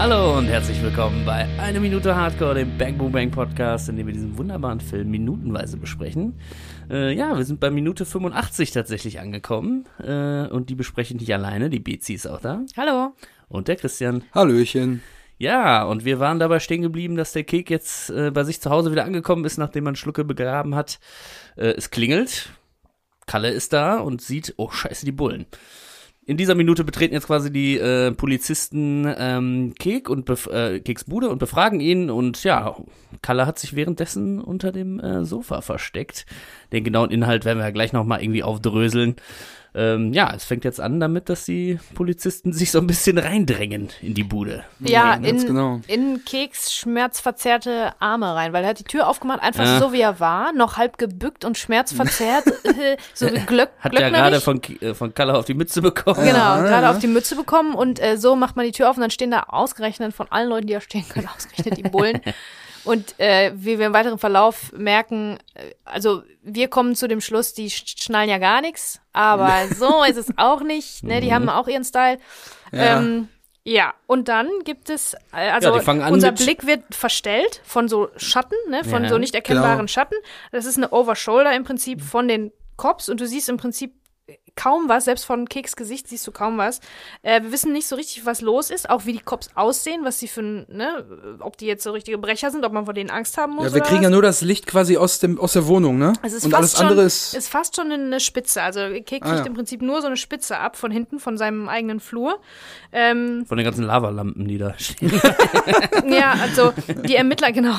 Hallo und herzlich willkommen bei Eine Minute Hardcore, dem Bang Boom Bang Podcast, in dem wir diesen wunderbaren Film minutenweise besprechen. Äh, ja, wir sind bei Minute 85 tatsächlich angekommen äh, und die besprechen nicht alleine, die Bezi ist auch da Hallo. und der Christian. Hallöchen. Ja, und wir waren dabei stehen geblieben, dass der Kek jetzt äh, bei sich zu Hause wieder angekommen ist, nachdem man Schlucke begraben hat. Äh, es klingelt, Kalle ist da und sieht, oh scheiße, die Bullen. In dieser Minute betreten jetzt quasi die äh, Polizisten ähm, Kek und bef äh, Keks Bude und befragen ihn und ja, Kalle hat sich währenddessen unter dem äh, Sofa versteckt. Den genauen Inhalt werden wir ja gleich nochmal irgendwie aufdröseln. Ähm, ja, es fängt jetzt an damit, dass die Polizisten sich so ein bisschen reindrängen in die Bude. Ja, in, genau. in Keks schmerzverzerrte Arme rein, weil er hat die Tür aufgemacht, einfach Ja. so wie er war, noch halb gebückt und schmerzverzerrt, äh, so wie Glöck, Hat ja gerade von, äh, von Kalle auf die Mütze bekommen. Genau, Ja, gerade ja. auf die Mütze bekommen und äh, so macht man die Tür auf und dann stehen da ausgerechnet von allen Leuten, die da stehen können, ausgerechnet die Bullen. Und äh, wie wir im weiteren Verlauf merken, äh, also wir kommen zu dem Schluss, die sch- schnallen ja gar nichts, aber so ist es auch nicht. Ne? Die haben auch ihren Style. Ja. Ähm, ja, und dann gibt es, äh, also Ja, unser Blick wird verstellt von so Schatten, ne, von Ja. so nicht erkennbaren Genau. Schatten. Das ist eine Overshoulder im Prinzip von den Cops und du siehst im Prinzip kaum was, selbst von Keks Gesicht siehst du kaum was. Äh, wir wissen nicht so richtig, was los ist, auch wie die Cops aussehen, was sie für, ein, ne, ob die jetzt so richtige Brecher sind, ob man vor denen Angst haben muss. Ja, wir kriegen was. ja nur das Licht quasi aus, dem, aus der Wohnung, ne? Es ist Und fast alles schon, andere ist. ist fast schon eine Spitze. Also Kek kriegt Ah, ja. im Prinzip nur so eine Spitze ab von hinten, von seinem eigenen Flur. Ähm, Von den ganzen Lavalampen, die da stehen. Ja, also die Ermittler, genau.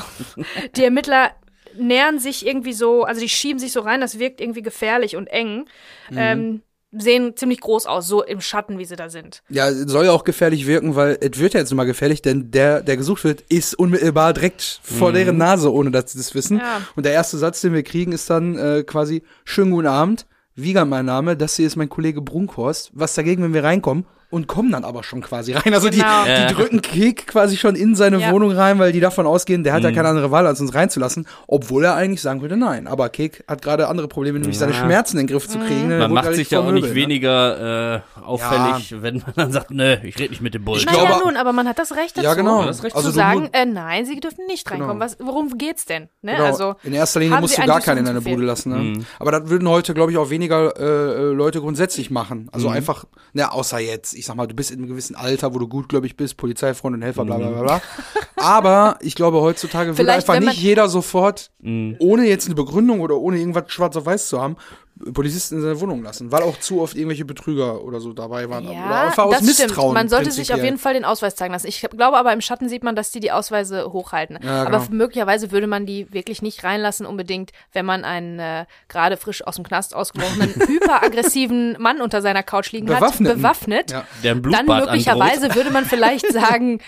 Die Ermittler nähern sich irgendwie so, also die schieben sich so rein, das wirkt irgendwie gefährlich und eng. Mhm. Ähm, sehen ziemlich groß aus, so im Schatten, wie sie da sind. Ja, soll ja auch gefährlich wirken, weil es wird ja jetzt immer gefährlich, denn der, der gesucht wird, ist unmittelbar direkt vor deren Nase, ohne dass sie das wissen. Ja. Und der erste Satz, den wir kriegen, ist dann äh, quasi, schönen guten Abend, Wiegand mein Name, das hier ist mein Kollege Brunkhorst. Was dagegen, wenn wir reinkommen? Und kommen dann aber schon quasi rein. Also Genau. die, Ja. die drücken Kek quasi schon in seine Ja. Wohnung rein, weil die davon ausgehen, der hat Mhm. ja keine andere Wahl, als uns reinzulassen. Obwohl er eigentlich sagen würde, nein. Aber Kek hat gerade andere Probleme, nämlich seine Schmerzen in den Griff zu kriegen. ne? Er Man macht sich ja auch nicht ne? weniger äh, auffällig, wenn man dann sagt, nö, ich rede nicht mit dem Bullen. Ich glaube- nun, aber man hat das Recht dazu, Ja, genau. Das Recht zu Also du sagen, äh, nein, sie dürfen nicht reinkommen. Genau. Was, worum geht's denn? Ne? Genau. Also, in erster Linie musst sie du gar keinen in deine. Bude lassen. Ne? Mhm. Aber das würden heute, glaube ich, auch weniger äh, äh, Leute grundsätzlich machen. Also Mhm. einfach, ne, außer jetzt, ich sag mal, du bist in einem gewissen Alter, wo du gutgläubig bist, Polizeifreund und Helfer, bla bla bla bla. Aber ich glaube, heutzutage würde Vielleicht, einfach nicht jeder sofort, Mhm. ohne jetzt eine Begründung oder ohne irgendwas schwarz auf weiß zu haben, Polizisten in seine Wohnung lassen, weil auch zu oft irgendwelche Betrüger oder so dabei waren. oder Ja, einfach aus das stimmt. Misstrauen. Man sollte sich auf jeden Fall den Ausweis zeigen lassen. Ich glaube aber im Schatten sieht man, dass die die Ausweise hochhalten. Ja, aber genau. möglicherweise würde man die wirklich nicht reinlassen unbedingt, wenn man einen äh, gerade frisch aus dem Knast ausgebrochenen, hyperaggressiven Mann unter seiner Couch liegen hat, bewaffnet. Ja. Der ein Dann möglicherweise androht. würde man vielleicht sagen,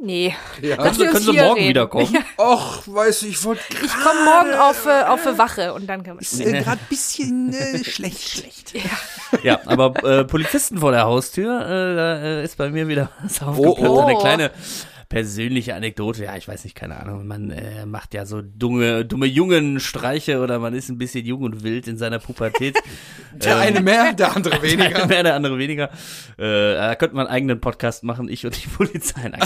nee. Ja. Können Sie hier morgen reden. wiederkommen? Ja, Och, weiß ich, ich wollte ich komme morgen auf, äh, auf eine Wache und dann können wir ist äh, gerade bisschen äh, schlecht. schlecht. Ja, aber äh, Polizisten vor der Haustür, äh, da äh, ist bei mir wieder was aufgeploppt. oh. Eine kleine persönliche Anekdote. Ja, ich weiß nicht, keine Ahnung. Man äh, macht ja so dumme, dumme Jungenstreiche oder man ist ein bisschen jung und wild in seiner Pubertät. Der eine mehr, der andere weniger. Der eine mehr, der andere weniger. Äh, da könnte man einen eigenen Podcast machen, ich und die Polizei.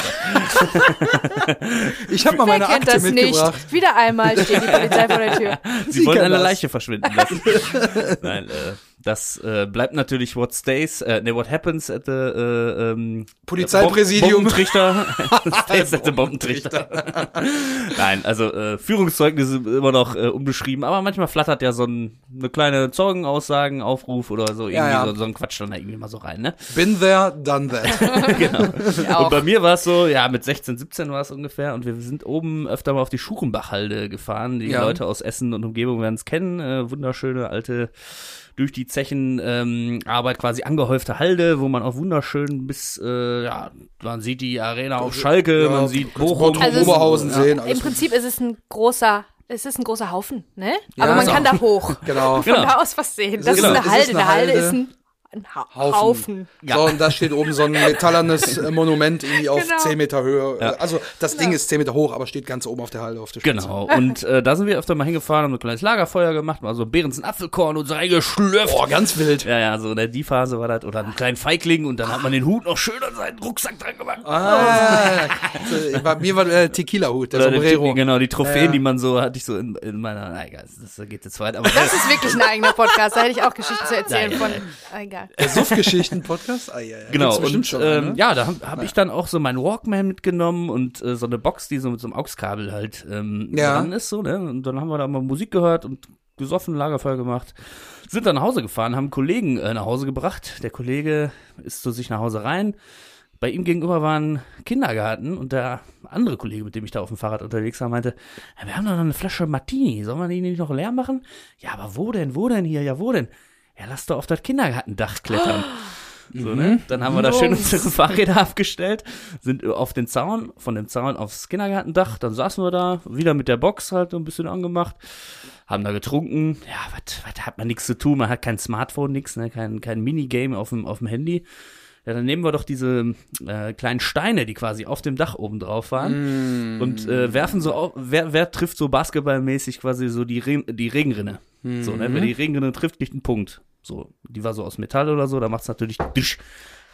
Ich habe mal Wer meine kennt Akte das mitgebracht. nicht? Wieder einmal steht die Polizei vor der Tür. Sie Sie wollen eine das. Leiche verschwinden lassen. Nein, äh, das äh, bleibt natürlich what stays, äh, ne, what happens at the äh, ähm, Polizeipräsidium. Bombentrichter. stays at the Bombentrichter. Nein, also äh, Führungszeugnisse sind immer noch äh, unbeschrieben, aber manchmal flattert ja so ein, eine kleine Zeugenaussagen, Aufruf oder so, irgendwie Ja, ja. So, so ein Quatsch dann da irgendwie mal so rein, ne? Bin there, done that. genau. Und bei mir war es so, ja, mit 16, 17 war es ungefähr und wir sind oben öfter mal auf die Schuchenbachhalde gefahren. Die Ja. Leute aus Essen und Umgebung werden es kennen. Äh, wunderschöne alte durch die Zechen ähm, Arbeit quasi angehäufte Halde, wo man auch wunderschön bis, äh, ja, man sieht die Arena auf Schalke, Ja, man sieht Bochum. Bottrop, Also Oberhausen sehen. Im Prinzip ist es ein großer, es ist ein großer Haufen, ne? Ja, Aber man kann da hoch. Genau. Von Genau. da aus was sehen. Das Genau. ist eine Es ist Halde. eine Eine Halde Halde. ist ein Ein ha Haufen. Haufen. So, und da steht oben so ein metallernes äh, Monument irgendwie auf Genau. 10 Meter Höhe. Also das Ding ist 10 Meter hoch, aber steht ganz oben auf der Halde auf der Spitze. Genau. Und äh, da sind wir öfter mal hingefahren, haben ein kleines Lagerfeuer gemacht, mal so Beerensen Apfelkorn und so reingeschlürft. Boah, ganz wild. Ja, ja, so ne, die Phase war das. Oder einen kleinen Feigling und dann hat man den Hut noch schön an seinen Rucksack dran gemacht. Ah, also, bei mir war der Tequila-Hut, der Oder die- Sombrero. Genau, die Trophäen, Ja, ja. die man so, hatte ich so in, in meiner, na egal, das geht jetzt weit, aber Das ist wirklich ein eigener Podcast. Da hätte ich auch Geschichten zu erzählen Nein, von. nein. Egal. Der Suff-Geschichten-Podcast? Ah, ja, ja. Genau, und schon, ähm, ne? ja, da habe hab ich dann auch so meinen Walkman mitgenommen und äh, so eine Box, die so mit so einem AUX-Kabel halt ähm, Ja. dran ist, so, ne? Und dann haben wir da mal Musik gehört und gesoffen, Lagerfeuer gemacht, sind dann nach Hause gefahren, haben einen Kollegen äh, nach Hause gebracht. Der Kollege ist zu sich nach Hause rein. Bei ihm gegenüber war ein Kindergarten und der andere Kollege, mit dem ich da auf dem Fahrrad unterwegs war, meinte, ja, wir haben doch noch eine Flasche Martini, sollen wir die nicht noch leer machen? Ja, aber wo denn, wo denn hier, ja, wo denn? Ja, lass doch auf das Kindergartendach klettern. So, ne? Dann haben wir da schön unsere Fahrräder abgestellt, sind auf den Zaun, von dem Zaun aufs Kindergartendach, dann saßen wir da, wieder mit der Box halt so ein bisschen angemacht, haben da getrunken. Ja, was hat man nichts zu tun, man hat kein Smartphone, nix, ne? kein, kein Minigame auf dem, auf dem Handy. Ja, dann nehmen wir doch diese äh, kleinen Steine, die quasi auf dem Dach oben drauf waren und äh, werfen so auf, wer, wer trifft so basketballmäßig quasi so die, Re die Regenrinne. So, ne? Wer die Regenrinne trifft, kriegt einen Punkt. So, die war so aus Metall oder so, da macht's natürlich disch,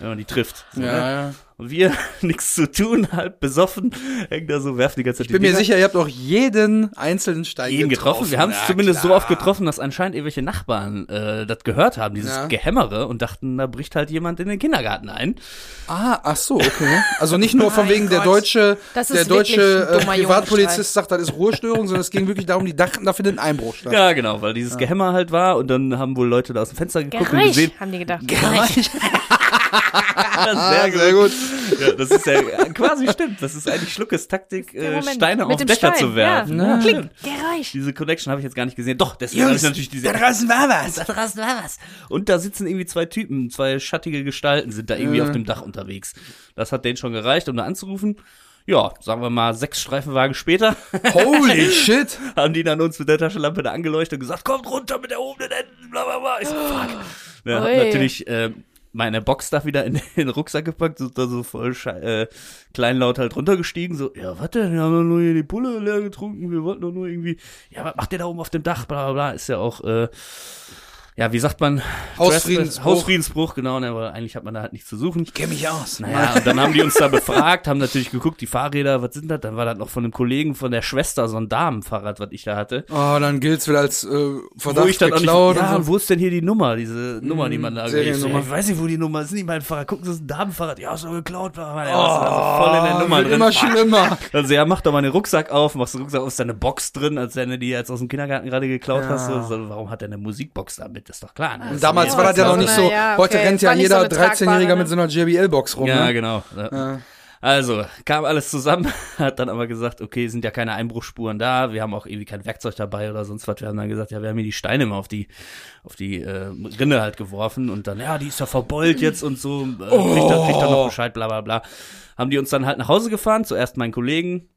wenn man die trifft. So, ne? Ja, ja. Und wir, nichts zu tun, halb besoffen, hängen da so, werfen die ganze Zeit Ich bin mir sicher, ihr habt auch jeden einzelnen Stein jeden getroffen. Wir haben es Ja, zumindest so klar. oft getroffen, dass anscheinend irgendwelche Nachbarn äh, das gehört haben, dieses Ja. Gehämmere, und dachten, da bricht halt jemand in den Kindergarten ein. Ah, ach so, okay. Also nicht nur von wegen der deutsche, der deutsche äh, Privatpolizist sagt, das ist Ruhestörung, sondern es ging wirklich darum, die dachten, da findet ein Einbruch statt. Ja, genau, weil dieses Gehämmer halt war und dann haben wohl Leute da aus dem Fenster geguckt und Gereich, gesehen. haben die gedacht. Gereich. Ah, sehr gut. Ja, das ist ja quasi stimmt. Das ist eigentlich Schluckes Taktik, äh. Steine Mit auf dem Dächer Stein, zu werfen. Ja. Ja, Klick, gereich. Diese Connection habe ich jetzt gar nicht gesehen. Doch, deswegen habe ich natürlich diese. draußen war was. Da draußen war was. Und da sitzen irgendwie zwei Typen, zwei schattige Gestalten sind da irgendwie auf dem Dach unterwegs. Das hat denen schon gereicht, um da anzurufen. Ja, sagen wir mal, sechs Streifenwagen später Holy shit. haben die dann uns mit der Taschenlampe da angeleuchtet und gesagt, kommt runter mit der erhobenen Enden, bla bla bla. Ich so, fuck. Ja, hab natürlich äh, meine Box da wieder in den Rucksack gepackt, so, da so voll äh, kleinlaut halt runtergestiegen, so, ja, warte, wir haben doch nur hier die Pulle leer getrunken, wir wollten doch nur irgendwie, ja, was macht ihr da oben auf dem Dach, bla bla bla, ist ja auch, äh, ja, wie sagt man? Hausfriedensbruch. Hausfriedensbruch, genau, ne, aber eigentlich hat man da halt nichts zu suchen. Kenn mich aus. Naja, und dann haben die uns da befragt, haben natürlich geguckt, die Fahrräder, was sind das? Dann war das noch von einem Kollegen von der Schwester, so ein Damenfahrrad, was ich da hatte. Oh, dann gilt's wieder als äh, Verdacht wo ich dann auch nicht, geklaut ja, und so. wo ist denn hier die Nummer, diese Nummer, die man da kriegt? Ich, so, Seriennummer. ich weiß nicht, wo die Nummer ist, nicht mein Fahrrad. Gucken Sie, das ist ein Damenfahrrad. Ja, doch geklaut. Ja, also voll in der Nummer wird drin. immer schlimmer. Also ja, mach doch mal den Rucksack auf, machst den Rucksack auf, ist da eine Box drin, als wenn du die jetzt aus dem Kindergarten gerade geklaut Ja. hast. So, so, warum hat er eine Musikbox damit? ist doch klar. Ne? Und damals war das ja so noch nicht eine- so. ja, Heute okay, rennt ja so jeder eine 13-Jährige tragbare, mit so einer JBL-Box rum. Ja, ne? genau. Ja. Ja. Also, kam alles zusammen, hat dann aber gesagt, okay, sind ja keine Einbruchspuren da, wir haben auch irgendwie kein Werkzeug dabei oder sonst was. Wir haben dann gesagt, ja, wir haben hier die Steine mal auf die, auf die äh, Rinne halt geworfen und dann, ja, die ist ja verbeult jetzt und so, äh, kriegt, da, kriegt da noch Bescheid, bla bla bla. Haben die uns dann halt nach Hause gefahren, zuerst meinen Kollegen,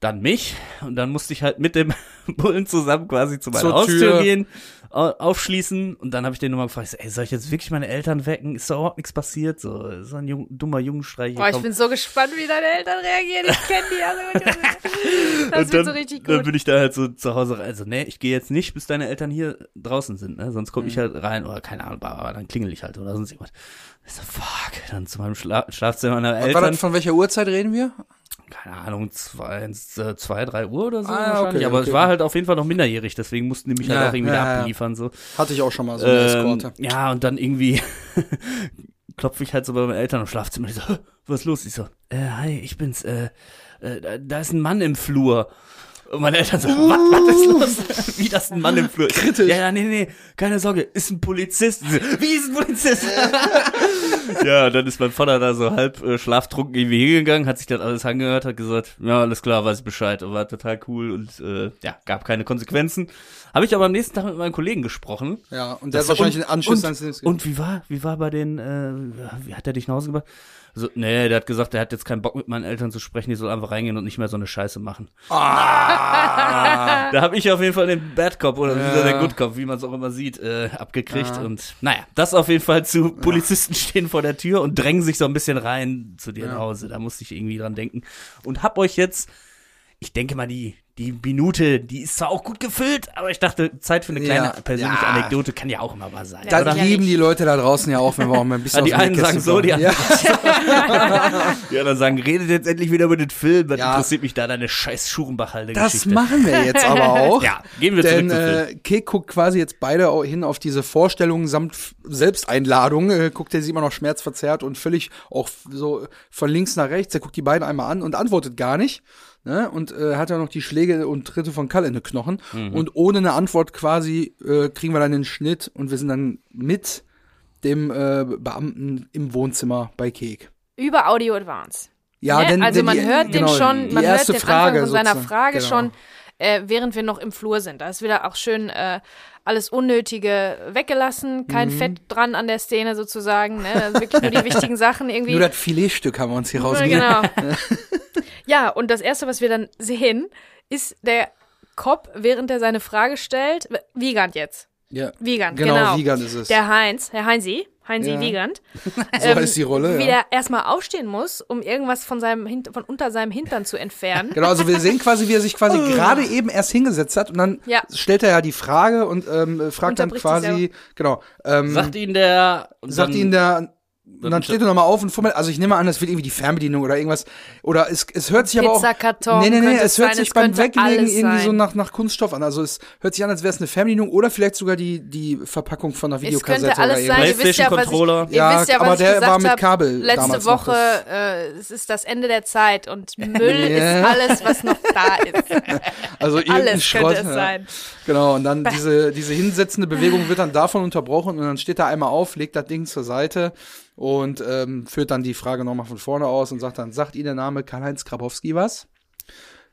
dann mich und dann musste ich halt mit dem Bullen zusammen quasi zu meiner Zur Haustür Tür. gehen, au- aufschließen und dann habe ich den nochmal gefragt, ich ey, soll ich jetzt wirklich meine Eltern wecken? Ist da überhaupt nichts passiert? So, so ein jung, dummer Jungenstreich. Boah, ich komm. bin so gespannt, wie deine Eltern reagieren. Ich kenne die ja so gut. Das und dann, so richtig dann gut. bin ich da halt so zu Hause rein. Also, nee, ich gehe jetzt nicht, bis deine Eltern hier draußen sind, ne? Sonst komme ich Mhm. halt rein oder keine Ahnung, aber dann klingel ich halt oder sonst irgendwas. Ich so, fuck, dann zu meinem Schla Schlafzimmer meiner War Eltern. das, von welcher Uhrzeit reden wir? Keine Ahnung, zwei, äh, zwei, drei Uhr oder so Ah, wahrscheinlich. okay, aber okay. ich war halt auf jeden Fall noch minderjährig, deswegen mussten die mich halt Ja, auch irgendwie ja, abliefern, so. Hatte ich auch schon mal so eine Ähm, Eskorte. ja, und dann irgendwie klopfe ich halt so bei meinen Eltern im Schlafzimmer. Ich so, "Hä, was ist los? Ich so, äh, hi, ich bin's, äh, äh, da ist ein Mann im Flur. Und meine Eltern so, was, was ist los? Wie das ein Mann im Flur? Kritisch. Ja, ja, nee, nee, keine Sorge, ist ein Polizist. Wie ist ein Polizist? ja, dann ist mein Vater da so halb äh, schlaftrunken irgendwie hingegangen, hat sich das alles angehört, hat gesagt, ja, alles klar, weiß ich Bescheid. Und war total cool und äh, ja, gab keine Konsequenzen. Habe ich aber am nächsten Tag mit meinem Kollegen gesprochen. Ja, und der Das- hat wahrscheinlich und- den Anschluss und, Dienst Und wie war, wie war bei den, äh, wie hat er dich nach Hause gebracht? So, nee, der hat gesagt, er hat jetzt keinen Bock mit meinen Eltern zu sprechen, die soll einfach reingehen und nicht mehr so eine Scheiße machen. Ah. Da habe ich auf jeden Fall den Bad Cop oder Ja. der Good Cop, wie man es auch immer sieht, äh, abgekriegt. Und naja, das auf jeden Fall zu Polizisten stehen vor der Tür und drängen sich so ein bisschen rein zu dir Ja. nach Hause. Da musste ich irgendwie dran denken. Und hab euch jetzt, ich denke mal, die, die Minute, die ist zwar auch gut gefüllt, aber ich dachte, Zeit für eine kleine Ja. persönliche Ja. Anekdote kann ja auch immer mal sein. Da oder? Ja, lieben die Leute da draußen ja auch, wenn wir auch mal ein bisschen Ja, die einen sagen so, die kommen. ja. Die anderen sagen, redet jetzt endlich wieder über den Film. Das Ja. interessiert mich da deine scheiß Schurenbachhalde Das machen wir jetzt aber auch. Ja, gehen wir Denn zurück zum Film. äh, Kek guckt quasi jetzt beide hin auf diese Vorstellungen samt Selbsteinladung. Äh, guckt er sie immer noch schmerzverzerrt und völlig auch so von links nach rechts. Er guckt die beiden einmal an und antwortet gar nicht. Ne? Und äh, hat ja noch die Schläge und Tritte von Kalle in den Knochen. Mhm. Und ohne eine Antwort quasi äh, kriegen wir dann den Schnitt und wir sind dann mit dem äh, Beamten im Wohnzimmer bei Kek. Über Audio Advance. Ja, ne? denn also denn man die- hört genau, den schon, die man hört erste den Frage Anfang von seiner sozusagen. Frage Genau. schon, äh, während wir noch im Flur sind. Da ist wieder auch schön äh, alles Unnötige weggelassen, kein Mhm. Fett dran an der Szene sozusagen. Ne? Also wirklich nur die wichtigen Sachen irgendwie. Nur das Filetstück haben wir uns hier rausgegeben. genau. ja, und das erste, was wir dann sehen, ist der Cop, während er seine Frage stellt, Wiegand jetzt. Ja. Wiegand, Genau, genau. Wiegand ist es. Der Heinz, Herr Heinzi, Heinzi Ja. Wiegand. So heißt die Rolle, Wie ja. der erstmal aufstehen muss, um irgendwas von seinem von unter seinem Hintern zu entfernen. Genau, also wir sehen quasi, wie er sich quasi gerade eben erst hingesetzt hat und dann Ja. stellt er ja die Frage und ähm, fragt dann quasi, genau, ähm, Sagt ihn der. sagt dann- ihn der, und dann steht er nochmal auf und fummelt, also ich nehme an, das wird irgendwie die Fernbedienung oder irgendwas, oder es, es hört sich aber auch, Pizzakarton nee, nee, nee, es es hört sein, sich es beim Weglegen irgendwie so nach, nach Kunststoff an, also es hört sich an, als wäre es eine Fernbedienung oder vielleicht sogar die, die Verpackung von einer Es Videokassette könnte alles oder sein. irgendwas. Ihr wisst ja, was ich, PlayStation-Controller. ihr Ja, wisst ja, was aber ich der gesagt war mit Kabel Letzte Woche, äh, es ist das Ende der Zeit und Müll ist alles, was noch da ist. Also irgendein Alles Schrott. könnte es ja. sein. Genau, und dann diese, diese hinsetzende Bewegung wird dann davon unterbrochen und dann steht er einmal auf, legt das Ding zur Seite und ähm, führt dann die Frage nochmal von vorne aus und sagt dann, sagt Ihnen der Name Karl-Heinz Grabowski was?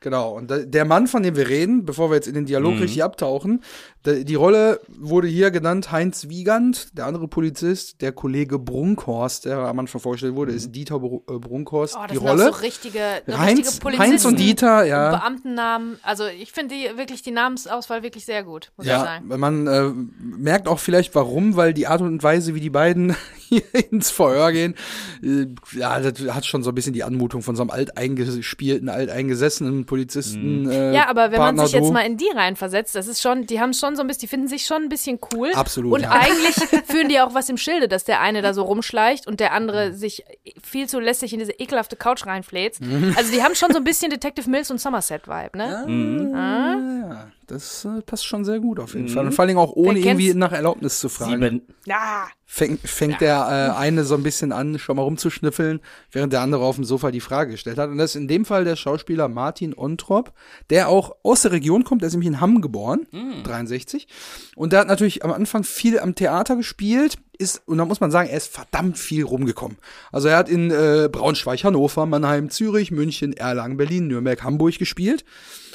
Genau, und der Mann, von dem wir reden, bevor wir jetzt in den Dialog Mhm. richtig abtauchen, die Rolle wurde hier genannt Heinz Wiegand, der andere Polizist, der Kollege Brunkhorst, der am Anfang vorgestellt wurde, ist Dieter äh, Brunkhorst, Oh, das die sind Rolle. auch so richtige, richtige Heinz, Polizisten. Heinz und Dieter, ja. Und Beamtennamen. Also ich finde die wirklich die Namensauswahl wirklich sehr gut, muss ich Ja, sagen. man äh, merkt auch vielleicht warum, weil die Art und Weise, wie die beiden hier ins Verhör gehen, äh, ja, das hat schon so ein bisschen die Anmutung von so einem alteingespielten, alteingesessenen Polizisten. Äh, Ja, aber wenn man sich jetzt mal in die reinversetzt, das ist schon, die haben schon so ein bisschen, die finden sich schon ein bisschen cool. Absolut, Und ja. eigentlich führen die auch was im Schilde, dass der eine da so rumschleicht und der Mhm. andere sich viel zu lässig in diese ekelhafte Couch reinfläzt. Also die haben schon so ein bisschen Detective Mills und Somerset-Vibe, ne? ja, das äh, passt schon sehr gut auf jeden Fall. Und vor allen Dingen auch ohne irgendwie nach Erlaubnis zu fragen. Sieben. Ja. Fängt, fängt der äh, eine so ein bisschen an, schon mal rumzuschnüffeln, während der andere auf dem Sofa die Frage gestellt hat. Und das ist in dem Fall der Schauspieler Martin Ontrop, der auch aus der Region kommt, der ist nämlich in Hamm geboren, 63. Und der hat natürlich am Anfang viel am Theater gespielt, ist, und da muss man sagen, er ist verdammt viel rumgekommen. Also er hat in äh, Braunschweig, Hannover, Mannheim, Zürich, München, Erlangen, Berlin, Nürnberg, Hamburg gespielt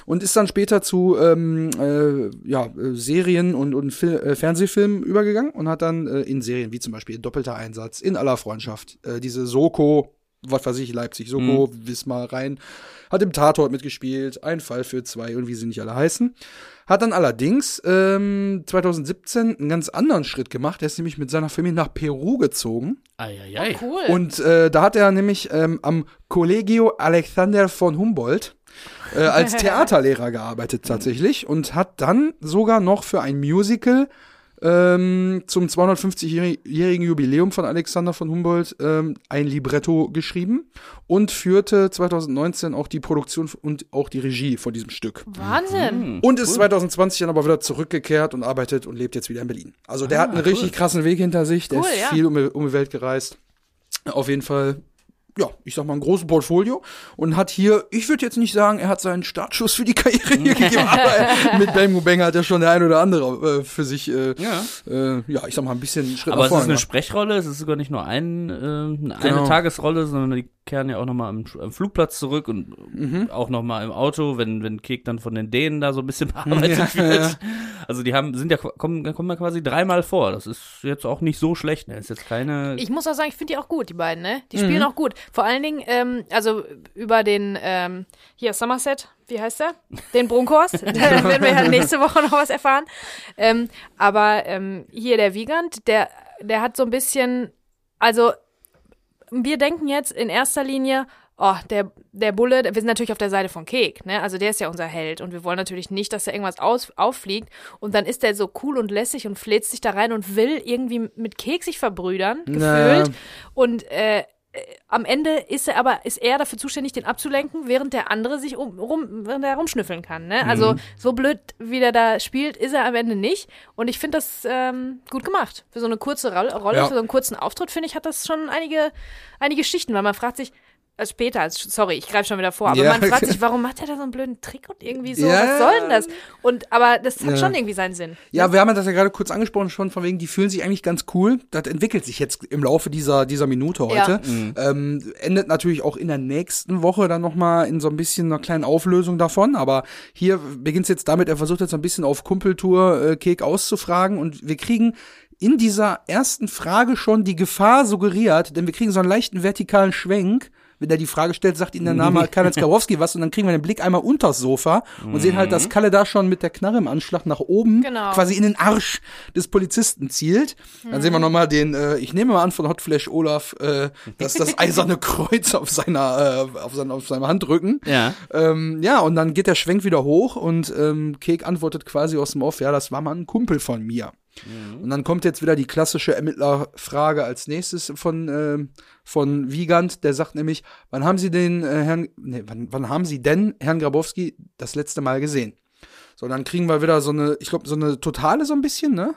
und ist dann später zu ähm, äh, ja, äh, Serien und, und Fil äh, Fernsehfilmen übergegangen und hat dann äh, in Serien wie zum Beispiel Doppelter Einsatz, in aller Freundschaft, äh, diese Soko, was weiß ich, Leipzig, Soko, Wismar, Rhein, hat im Tatort mitgespielt, ein Fall für zwei und wie sie nicht alle heißen. Hat dann allerdings ähm, 2017 einen ganz anderen Schritt gemacht. Er ist nämlich mit seiner Familie nach Peru gezogen. Eieiei. Cool. Und äh, da hat er nämlich ähm, am Collegio Alexander von Humboldt äh, als Theaterlehrer gearbeitet tatsächlich und hat dann sogar noch für ein Musical ähm, zum 250-jährigen Jubiläum von Alexander von Humboldt ähm, ein Libretto geschrieben und führte 2019 auch die Produktion und auch die Regie von diesem Stück. Wahnsinn. Und ist 2020 dann aber wieder zurückgekehrt und arbeitet und lebt jetzt wieder in Berlin. Also der hat einen richtig krassen Weg hinter sich, der Cool, ist ja. viel um, um die Welt gereist. Auf jeden Fall, ja, ich sag mal, ein großes Portfolio und hat hier, ich würde jetzt nicht sagen, er hat seinen Startschuss für die Karriere hier gegeben, aber mit Bang Bang hat er schon der ein oder andere äh, für sich, äh, Ja. äh, ja, ich sag mal, ein bisschen Schritt Aber es ist eine. Sprechrolle, es ist sogar nicht nur ein, äh, eine Genau. Tagesrolle, sondern die kehren ja auch nochmal am, am Flugplatz zurück und Mhm. auch nochmal im Auto, wenn, wenn Kek dann von den Dänen da so ein bisschen bearbeitet Ja, wird. ja. Also die haben, sind ja, kommen, kommen ja quasi dreimal vor. Das ist jetzt auch nicht so schlecht, ne? Ist jetzt keine. Ich muss auch sagen, ich finde die auch gut, die beiden, ne? Mhm. Die spielen auch gut. Vor allen Dingen, ähm, also über den, ähm, hier, Somerset, wie heißt er? Den Brunkhorst. da werden wir ja nächste Woche noch was erfahren. Ähm, aber ähm, hier der Wiegand, der, der hat so ein bisschen, also wir denken jetzt in erster Linie, oh, der, der Bulle, wir sind natürlich auf der Seite von Kek, ne? Also der ist ja unser Held und wir wollen natürlich nicht, dass da irgendwas aus, auffliegt. Und dann ist der so cool und lässig und fläzt sich da rein und will irgendwie mit Kek sich verbrüdern, gefühlt. Und äh, äh, am Ende ist er aber, ist er dafür zuständig, den abzulenken, während der andere sich um, rum, während er rumschnüffeln kann. Ne? Also so blöd, wie der da spielt, ist er am Ende nicht. Und ich finde das ähm, gut gemacht. Für so eine kurze Rolle, Rolle Ja. für so einen kurzen Auftritt, finde ich, hat das schon einige, einige Schichten, weil man fragt sich, also später, also, sorry, ich greife schon wieder vor, aber Ja. man fragt sich, warum macht er da so einen blöden Trick und irgendwie so, Ja. was soll denn das? Und aber das hat Ja. schon irgendwie seinen Sinn. Ja, wir haben das ja gerade kurz angesprochen, schon von wegen, die fühlen sich eigentlich ganz cool. Das entwickelt sich jetzt im Laufe dieser, dieser Minute heute. Ähm, endet natürlich auch in der nächsten Woche dann nochmal in so ein bisschen einer kleinen Auflösung davon. Aber hier beginnt es jetzt damit, er versucht jetzt ein bisschen auf Kumpeltour äh, Kek auszufragen und wir kriegen in dieser ersten Frage schon die Gefahr suggeriert, denn wir kriegen so einen leichten vertikalen Schwenk. Wenn er die Frage stellt, sagt ihm der Name Karl Skarbowski was und dann kriegen wir den Blick einmal unters Sofa und sehen halt, dass Kalle da schon mit der Knarre im Anschlag nach oben Genau. quasi in den Arsch des Polizisten zielt. Dann sehen wir nochmal den, äh, ich nehme mal an von Hot Flash Olaf, äh, dass das eiserne Kreuz auf seiner, äh, auf, seiner, auf seinem Handrücken. ja. Ähm, ja, und dann geht der Schwenk wieder hoch und ähm, Kek antwortet quasi aus dem Off, ja, das war mal ein Kumpel von mir. Und dann kommt jetzt wieder die klassische Ermittlerfrage als nächstes von, ähm, von Wiegand, der sagt nämlich, wann haben Sie den äh, Herrn, nee, wann, wann haben Sie denn Herrn Grabowski das letzte Mal gesehen? So, dann kriegen wir wieder so eine, ich glaube, so eine totale so ein bisschen, ne?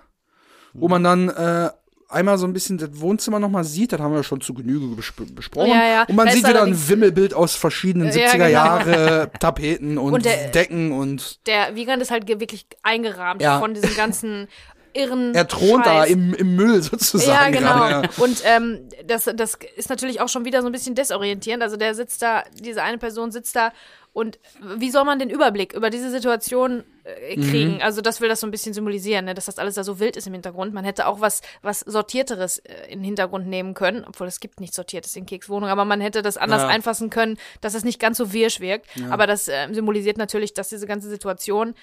Wo man dann äh, einmal so ein bisschen das Wohnzimmer nochmal sieht, das haben wir schon zu Genüge besp besprochen. Ja, ja. Und man sieht wieder ein Wimmelbild aus verschiedenen Ja, 70er genau. Jahre Tapeten und, Und der- Decken und Der Wiegand ist halt wirklich eingerahmt von diesem ganzen irren er thront da Scheiß. im, im Müll sozusagen. Ja, genau. gerade, ja. Und ähm, das, das ist natürlich auch schon wieder so ein bisschen desorientierend. Also der sitzt da, diese eine Person sitzt da und wie soll man den Überblick über diese Situation äh, kriegen? Also das will das so ein bisschen symbolisieren, ne? dass das alles da so wild ist im Hintergrund. Man hätte auch was, was Sortierteres äh, in den Hintergrund nehmen können, obwohl es gibt nichts Sortiertes in Keks Wohnung, aber man hätte das anders Ja. einfassen können, dass es nicht ganz so wirsch wirkt. Aber das äh, symbolisiert natürlich, dass diese ganze Situation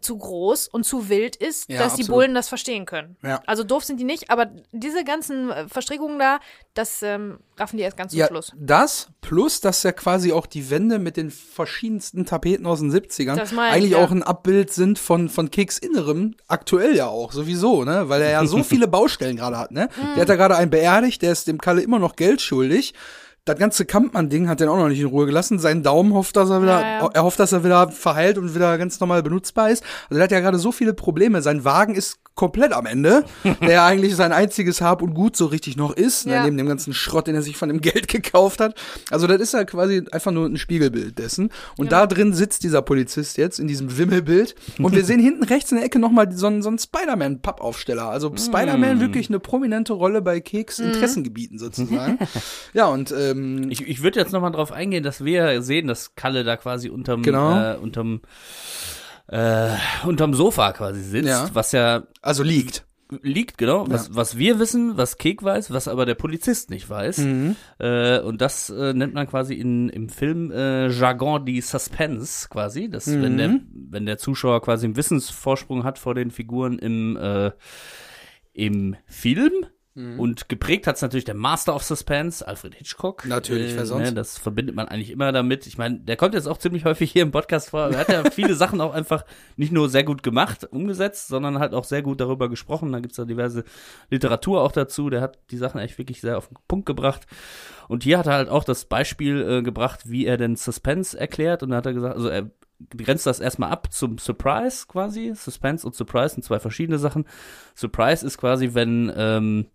zu groß und zu wild ist, Ja, dass die absolut. Bullen das verstehen können. Ja. Also doof sind die nicht, aber diese ganzen äh, Verstrickungen da, das ähm, raffen die erst ganz zum Ja, Schluss. das plus, dass ja quasi auch die Wände mit den verschiedensten Tapeten aus den 70ern Das meine ich, eigentlich ja. auch ein Abbild sind von, von Keks Innerem, aktuell ja auch, sowieso, ne? Weil er ja so viele Baustellen gerade hat, ne? Mhm. Der hat ja gerade einen beerdigt, der ist dem Kalle immer noch Geld schuldig. Das ganze Kampmann-Ding hat den auch noch nicht in Ruhe gelassen. Seinen Daumen hofft, dass er wieder, Ja, ja. er hofft, dass er wieder verheilt und wieder ganz normal benutzbar ist. Also der hat ja gerade so viele Probleme. Sein Wagen ist komplett am Ende, der ja eigentlich sein einziges Hab und Gut so richtig noch ist, ne, Ja. neben dem ganzen Schrott, den er sich von dem Geld gekauft hat. Also das ist ja quasi einfach nur ein Spiegelbild dessen. Und da drin sitzt dieser Polizist jetzt in diesem Wimmelbild. Und wir sehen hinten rechts in der Ecke nochmal so einen, so einen Spider-Man-Pappaufsteller. Also Spider-Man wirklich eine prominente Rolle bei Keks Interessengebieten sozusagen. ja, und ähm, Ich, ich würde jetzt nochmal drauf eingehen, dass wir sehen, dass Kalle da quasi unterm, Genau. äh, unterm, äh, unterm Sofa quasi sitzt, Ja. was ja also liegt. liegt, genau, was, was wir wissen, was Kek weiß, was aber der Polizist nicht weiß. Mhm. Äh, und das äh, nennt man quasi in, im Film äh, Jargon die Suspense quasi, dass wenn der Mhm. wenn der Zuschauer quasi einen Wissensvorsprung hat vor den Figuren im äh, im Film. Mhm. Und geprägt hat's natürlich der Master of Suspense, Alfred Hitchcock. Natürlich, wer sonst? Ne, das verbindet man eigentlich immer damit. Ich meine, der kommt jetzt auch ziemlich häufig hier im Podcast vor. Er hat ja viele Sachen auch einfach nicht nur sehr gut gemacht, umgesetzt, sondern halt auch sehr gut darüber gesprochen. Da gibt's ja diverse Literatur auch dazu. Der hat die Sachen echt wirklich sehr auf den Punkt gebracht. Und hier hat er halt auch das Beispiel äh, gebracht, wie er den Suspense erklärt. Und da hat er gesagt, also er grenzt das erstmal ab zum Surprise quasi. Suspense und Surprise sind zwei verschiedene Sachen. Surprise ist quasi, wenn ähm,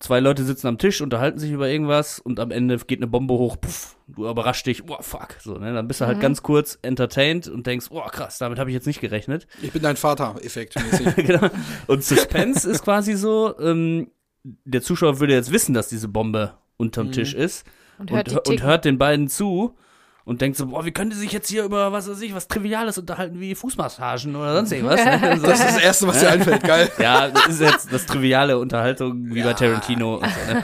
zwei Leute sitzen am Tisch, unterhalten sich über irgendwas und am Ende geht eine Bombe hoch, puff, du überraschst dich, oh fuck, so, ne, dann bist du halt ganz kurz entertained und denkst, oh krass, damit habe ich jetzt nicht gerechnet. Ich bin dein Vater, effektmäßig. genau. Und Suspense ist quasi so, ähm, der Zuschauer würde jetzt wissen, dass diese Bombe unterm Tisch ist. Und und, hört und hört den beiden zu und denkt so, boah, wie können die sich jetzt hier über, was weiß ich, was Triviales unterhalten, wie Fußmassagen oder sonst irgendwas. ne? Das ist das Erste, was dir einfällt. Geil. Ja, das ist jetzt das triviale Unterhaltung, wie bei Ja. Tarantino und so, ne?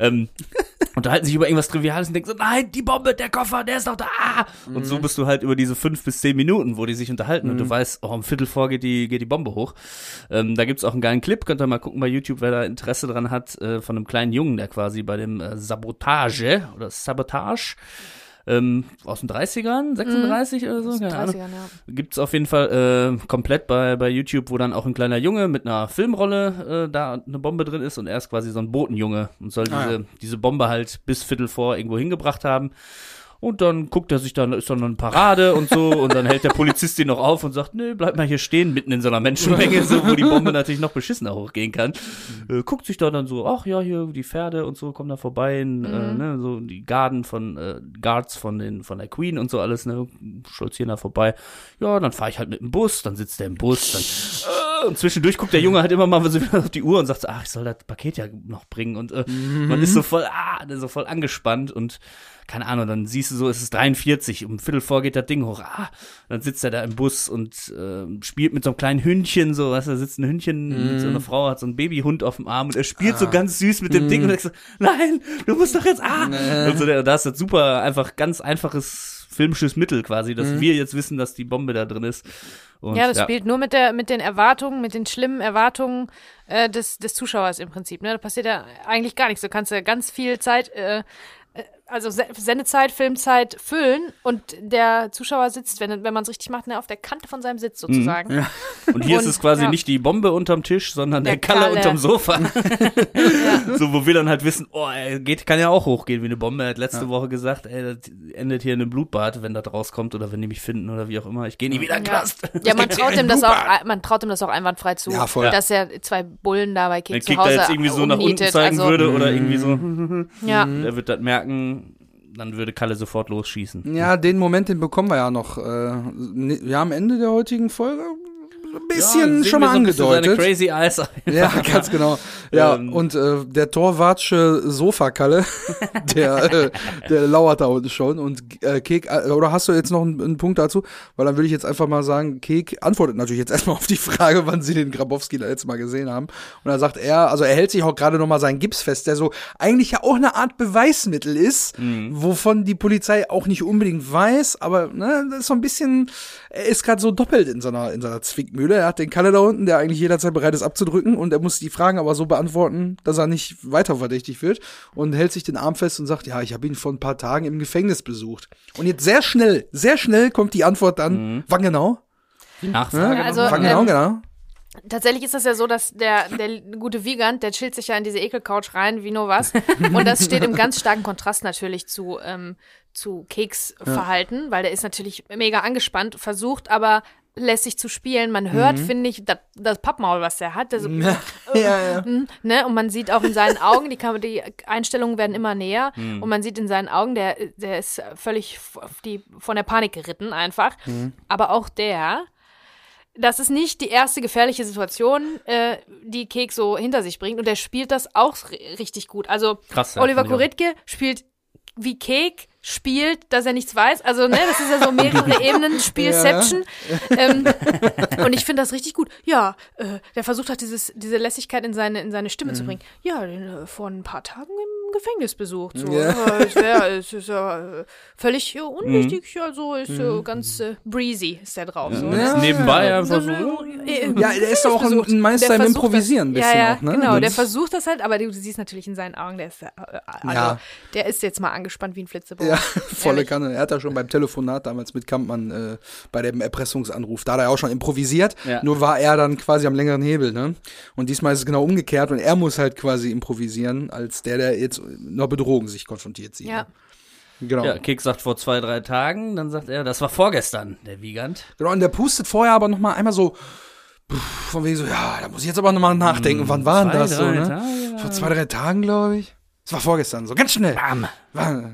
ähm, unterhalten sich über irgendwas Triviales und denken so, nein, die Bombe, der Koffer, der ist doch da. Ah! Und so bist du halt über diese fünf bis zehn Minuten, wo die sich unterhalten und du weißt, oh, um Viertel vor geht die, geht die Bombe hoch. Ähm, da gibt's auch einen geilen Clip, könnt ihr mal gucken bei YouTube, wer da Interesse dran hat, äh, von einem kleinen Jungen, der quasi bei dem äh, Sabotage oder Sabotage ähm, aus den 30ern, 36 oder so, keine Ahnung 30ern, ja. gibt's auf jeden Fall äh, komplett bei, bei YouTube, wo dann auch ein kleiner Junge mit einer Filmrolle äh, da eine Bombe drin ist und er ist quasi so ein Botenjunge und soll Ah, diese, ja. diese Bombe halt bis Viertel vor irgendwo hingebracht haben. Und dann guckt er sich dann, ist dann eine Parade und so, und dann hält der Polizist ihn noch auf und sagt, nee, bleib mal hier stehen, mitten in so einer Menschenmenge, so, wo die Bombe natürlich noch beschissener hochgehen kann. Äh, guckt sich da dann so, ach ja, hier die Pferde und so kommen da vorbei, äh, ne, so die Garden von, äh, Guards von den, von der Queen und so alles, ne, stolzieren da vorbei. Ja, dann fahre ich halt mit dem Bus, dann sitzt der im Bus, dann, äh, und zwischendurch guckt der Junge halt immer mal so wieder auf die Uhr und sagt, so, ach, ich soll das Paket ja noch bringen. Und äh, man ist so voll, ah, so voll angespannt und keine Ahnung, dann siehst du so, es ist 43, um Viertel vor geht das Ding hoch. Ah, dann sitzt er da im Bus und äh, spielt mit so einem kleinen Hündchen, so, weißt du, da sitzt ein Hündchen, mit so eine Frau hat so einen Babyhund auf dem Arm und er spielt so ganz süß mit dem Ding und denkst so, nein, du musst doch jetzt, ah! Und so, da ist das super, einfach ganz einfaches filmisches Mittel quasi, dass wir jetzt wissen, dass die Bombe da drin ist. Und, Ja, das spielt nur mit der mit den Erwartungen, mit den schlimmen Erwartungen äh, des des Zuschauers im Prinzip. Ne, da passiert ja eigentlich gar nichts. Du kannst ja ganz viel Zeit, äh, äh, also Se Sendezeit, Filmzeit füllen und der Zuschauer sitzt, wenn wenn man es richtig macht, ne, auf der Kante von seinem Sitz sozusagen. Und hier ist Und, es quasi ja. nicht die Bombe unterm Tisch, sondern der, Der Kalle, Kalle. unterm Sofa. So, wo wir dann halt wissen, oh, ey, geht, kann ja auch hochgehen wie eine Bombe. Er hat letzte Woche gesagt, ey, das endet hier in einem Blutbad, wenn das rauskommt oder wenn die mich finden oder wie auch immer. Ich gehe nie wieder in den Ja, Knast. ja man traut ihm das auch, man traut ihm das auch einwandfrei zu, Ja, voll. dass er zwei Bullen da bei Kick Wenn zu Kick da jetzt irgendwie so nach unten umnietet. zeigen also, würde oder irgendwie so, Ja, der wird das merken, dann würde Kalle sofort losschießen. Ja, den Moment, den bekommen wir ja noch. Äh, ne- ja, am Ende der heutigen Folge ein bisschen sehen schon mal so angedeutet. Seine crazy Eyes. Ja, ganz genau. Ja, Ähm. und äh, der Torwartsche Sofakalle, der, äh, der lauert da unten schon. Und äh, Kek, äh, oder hast du jetzt noch einen, einen Punkt dazu? Weil dann würde ich jetzt einfach mal sagen, Kek antwortet natürlich jetzt erstmal auf die Frage, wann sie den Grabowski da letztes Mal gesehen haben. Und dann sagt er, also er hält sich auch gerade noch mal seinen Gips fest, der so eigentlich ja auch eine Art Beweismittel ist, wovon die Polizei auch nicht unbedingt weiß, aber ne, das ist so ein bisschen, er ist gerade so doppelt in seiner, in seiner Zwickmühle. Er hat den Kalle da unten, der eigentlich jederzeit bereit ist abzudrücken und er muss die Fragen aber so beantworten, dass er nicht weiter verdächtig wird und hält sich den Arm fest und sagt, ja, ich habe ihn vor ein paar Tagen im Gefängnis besucht. Und jetzt sehr schnell, sehr schnell kommt die Antwort dann, wann genau? Die Nachfrage. Ja, also, wann genau, ähm, genau? Tatsächlich ist das ja so, dass der, der gute Wiegand, der chillt sich ja in diese Ekelcouch rein, wie nur was. Und das steht im ganz starken Kontrast natürlich zu, ähm, zu Keks Verhalten, weil der ist natürlich mega angespannt, versucht aber lässig zu spielen. Man hört, finde ich, das, das Pappmaul, was der hat. Der so, ja, ja. Mm, ne? Und man sieht auch in seinen Augen, die, die Einstellungen werden immer näher Mhm. und man sieht in seinen Augen, der, der ist völlig die, von der Panik geritten einfach. Mhm. Aber auch der, das ist nicht die erste gefährliche Situation, äh, die Kek so hinter sich bringt und der spielt das auch ri- richtig gut. Also Krass, ja, Oliver. Koritke spielt wie Kek spielt, dass er nichts weiß. Also, ne, das ist ja so mehrere Ebenen, Spielception. Ähm, und ich finde das richtig gut. Ja, äh, der versucht hat, dieses, diese Lässigkeit in seine, in seine Stimme zu bringen. Ja, den äh, vor ein paar Tagen im Gefängnis besucht. So. Ja. Äh, es, wär, es ist ja äh, völlig äh, unwichtig, also ist äh, ganz äh, breezy ist der drauf. So, Ja. ne? Nebenbei einfach so. Ja, der ist auch ein, besucht. ein Meister im Improvisieren ein bisschen ja, ja, auch, ne? Genau, der versucht das halt, aber du, du siehst natürlich in seinen Augen, der ist, äh, also, Ja. der ist jetzt mal angespannt wie ein Flitzebogen. Ja, volle Ehrlich. Kanne. Er hat ja schon beim Telefonat damals mit Kampmann äh, bei dem Erpressungsanruf, da hat er auch schon improvisiert, Ja. nur war er dann quasi am längeren Hebel, ne? Und diesmal ist es genau umgekehrt und er muss halt quasi improvisieren, als der, der jetzt einer Bedrohung sich konfrontiert sieht. Ja. Ne? Genau. Ja, Kick sagt vor zwei, drei Tagen, dann sagt er, das war vorgestern, der Wiegand. Genau, und der pustet vorher aber noch mal einmal so von wegen so, ja, da muss ich jetzt aber noch mal nachdenken, wann war denn das so, ne? Tage, Vor zwei, drei Tagen, glaube ich. Das war vorgestern, so ganz schnell. Bam. War-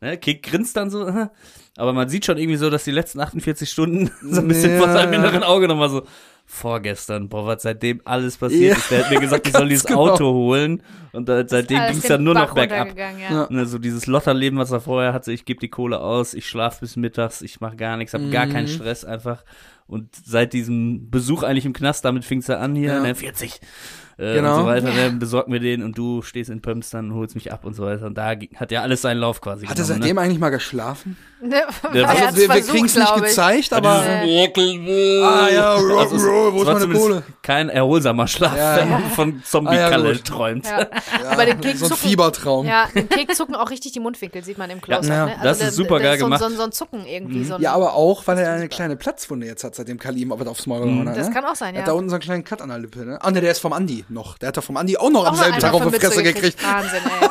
Ne, Kick grinst dann so, aber man sieht schon irgendwie so, dass die letzten 48 Stunden so ein bisschen Ja. vor seinem inneren Auge nochmal so vorgestern, boah, was seitdem alles passiert Ja, ist. Der hat mir gesagt, ich soll dieses genau. Auto holen und da, seitdem ging es dann nur noch bergab. Ja. Ja. Ne, so dieses Lotterleben, was er vorher hatte, ich gebe die Kohle aus, ich schlafe bis mittags, ich mache gar nichts, habe gar Mhm. keinen Stress einfach. Und seit diesem Besuch eigentlich im Knast, damit fing es ja an hier, Ja. ne, 40 äh, Genau. und so weiter, ne, besorg mir den und du stehst in Pumps, dann holst mich ab und so weiter. Und da hat ja alles seinen Lauf quasi Hat er seitdem eigentlich mal geschlafen? Ne, Ja, also wir wir kriegen es nicht gezeigt, ne? aber. Dieses- Ah ja, Also Rock'n'Roll, wo ist meine Kohle? Kein erholsamer Schlaf, Ja, wenn ja. man von Zombie Ah, träumt. Ja. Ja, Aber den Keks so ein Fiebertraum. Ja, im Keks zucken auch richtig die Mundwinkel, sieht man im Close-Up. Ja, ne? das ist super geil so, gemacht. So, so ein Zucken irgendwie. So ein, Ja, aber auch, weil er eine kleine Platzwunde jetzt hat, seitdem Kalim aber aufs Maul gehauen hat. das ne? kann auch sein, Er ja. hat da unten so einen kleinen Cut an der Lippe, ne? Ah, ne, der ist vom Andi noch. Der hat da vom Andi auch noch Auch am selben Tag auf die Fresse gekriegt. Wahnsinn, ey.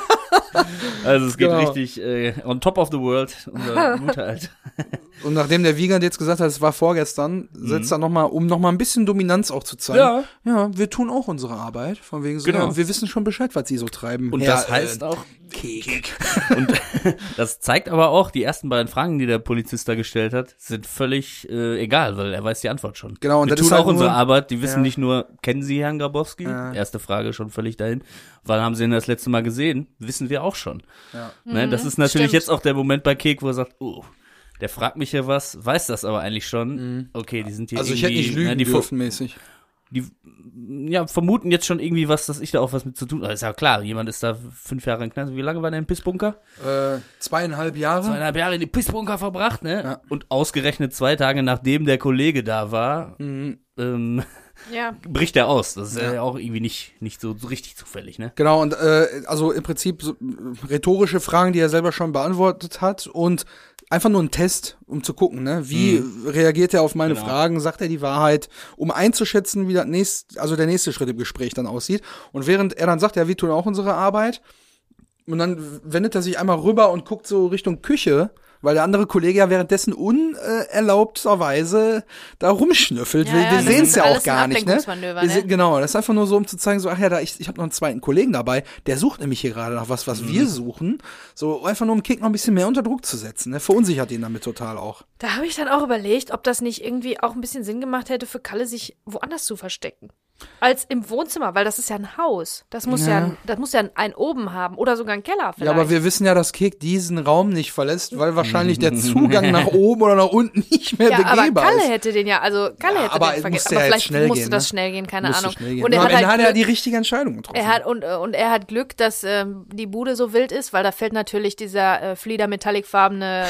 Also es geht Genau. richtig äh, on top of the world. Unser guter Alt. Und nachdem der Wiegand jetzt gesagt hat, es war vorgestern, setzt er nochmal, um nochmal ein bisschen Dominanz auch zu zeigen. Ja. Ja, wir tun auch unsere Arbeit. Von wegen so, Genau. ja, wir wissen schon Bescheid, was sie so treiben. Und Herr, das heißt äh, auch, Kek. und das zeigt aber auch, die ersten beiden Fragen, die der Polizist da gestellt hat, sind völlig äh, egal, weil er weiß die Antwort schon. Genau, und Wir das tun ist halt auch unsere nur- Arbeit. Die wissen Ja. nicht nur, kennen Sie Herrn Grabowski? Ja. Erste Frage schon völlig dahin. Wann haben Sie ihn das letzte Mal gesehen? Wissen wir auch schon. Ja. Ne, das ist natürlich stimmt. jetzt auch der Moment bei Kek, wo er sagt, oh, der fragt mich ja was, weiß das aber eigentlich schon. Okay, die sind hier Also ich hätte irgendwie, nicht lügen ne, die, ver- dürfen mäßig. die ja, vermuten jetzt schon irgendwie was, dass ich da auch was mit zu tun habe. Ist ja klar, jemand ist da fünf Jahre in Knast. Wie lange war der im Pissbunker? Äh, zweieinhalb Jahre. Zweieinhalb Jahre in die Pissbunker verbracht, ne? Ja. Und ausgerechnet zwei Tage nachdem der Kollege da war, Mhm. ähm, Ja. bricht er aus. Das ist ja, Ja. auch irgendwie nicht, nicht so, so richtig zufällig, ne? Genau, und äh, also im Prinzip so, rhetorische Fragen, die er selber schon beantwortet hat und einfach nur ein Test, um zu gucken, ne? Wie reagiert er auf meine Genau. Fragen, sagt er die Wahrheit, um einzuschätzen, wie das nächst, also der nächste Schritt im Gespräch dann aussieht. Und während er dann sagt, ja, wir tun auch unsere Arbeit, und dann wendet er sich einmal rüber und guckt so Richtung Küche, weil der andere Kollege ja währenddessen unerlaubterweise da rumschnüffelt. Ja, wir ja, wir das sehen es ja auch gar nicht, ne? Wir ne? se- Genau, das ist einfach nur so, um zu zeigen, so, ach ja, da, ich, ich habe noch einen zweiten Kollegen dabei, der sucht nämlich hier gerade nach was, was Mhm. wir suchen. So einfach nur um Kick noch ein bisschen mehr unter Druck zu setzen. Ne? Verunsichert ihn damit total auch. Da habe ich dann auch überlegt, ob das nicht irgendwie auch ein bisschen Sinn gemacht hätte, für Kalle sich woanders zu verstecken. Als im Wohnzimmer, weil das ist ja ein Haus. Das muss ja, Ja. ein, das muss ja ein oben haben oder sogar ein Keller vielleicht. Ja, aber wir wissen ja, dass Kick diesen Raum nicht verlässt, weil wahrscheinlich der Zugang nach oben oder nach unten nicht mehr ja, aber begehbar Kalle ist. hätte den ja, also Kalle Ja, hätte aber den es vergessen. Aber vielleicht schnell musste gehen, das ne? schnell gehen, keine Musste Ahnung. gehen. Und er hat halt hat er Glück, die richtige Entscheidung getroffen. er hat und, und er hat Glück, dass ähm, die Bude so wild ist, weil da fällt natürlich dieser äh, Flieder metallicfarbene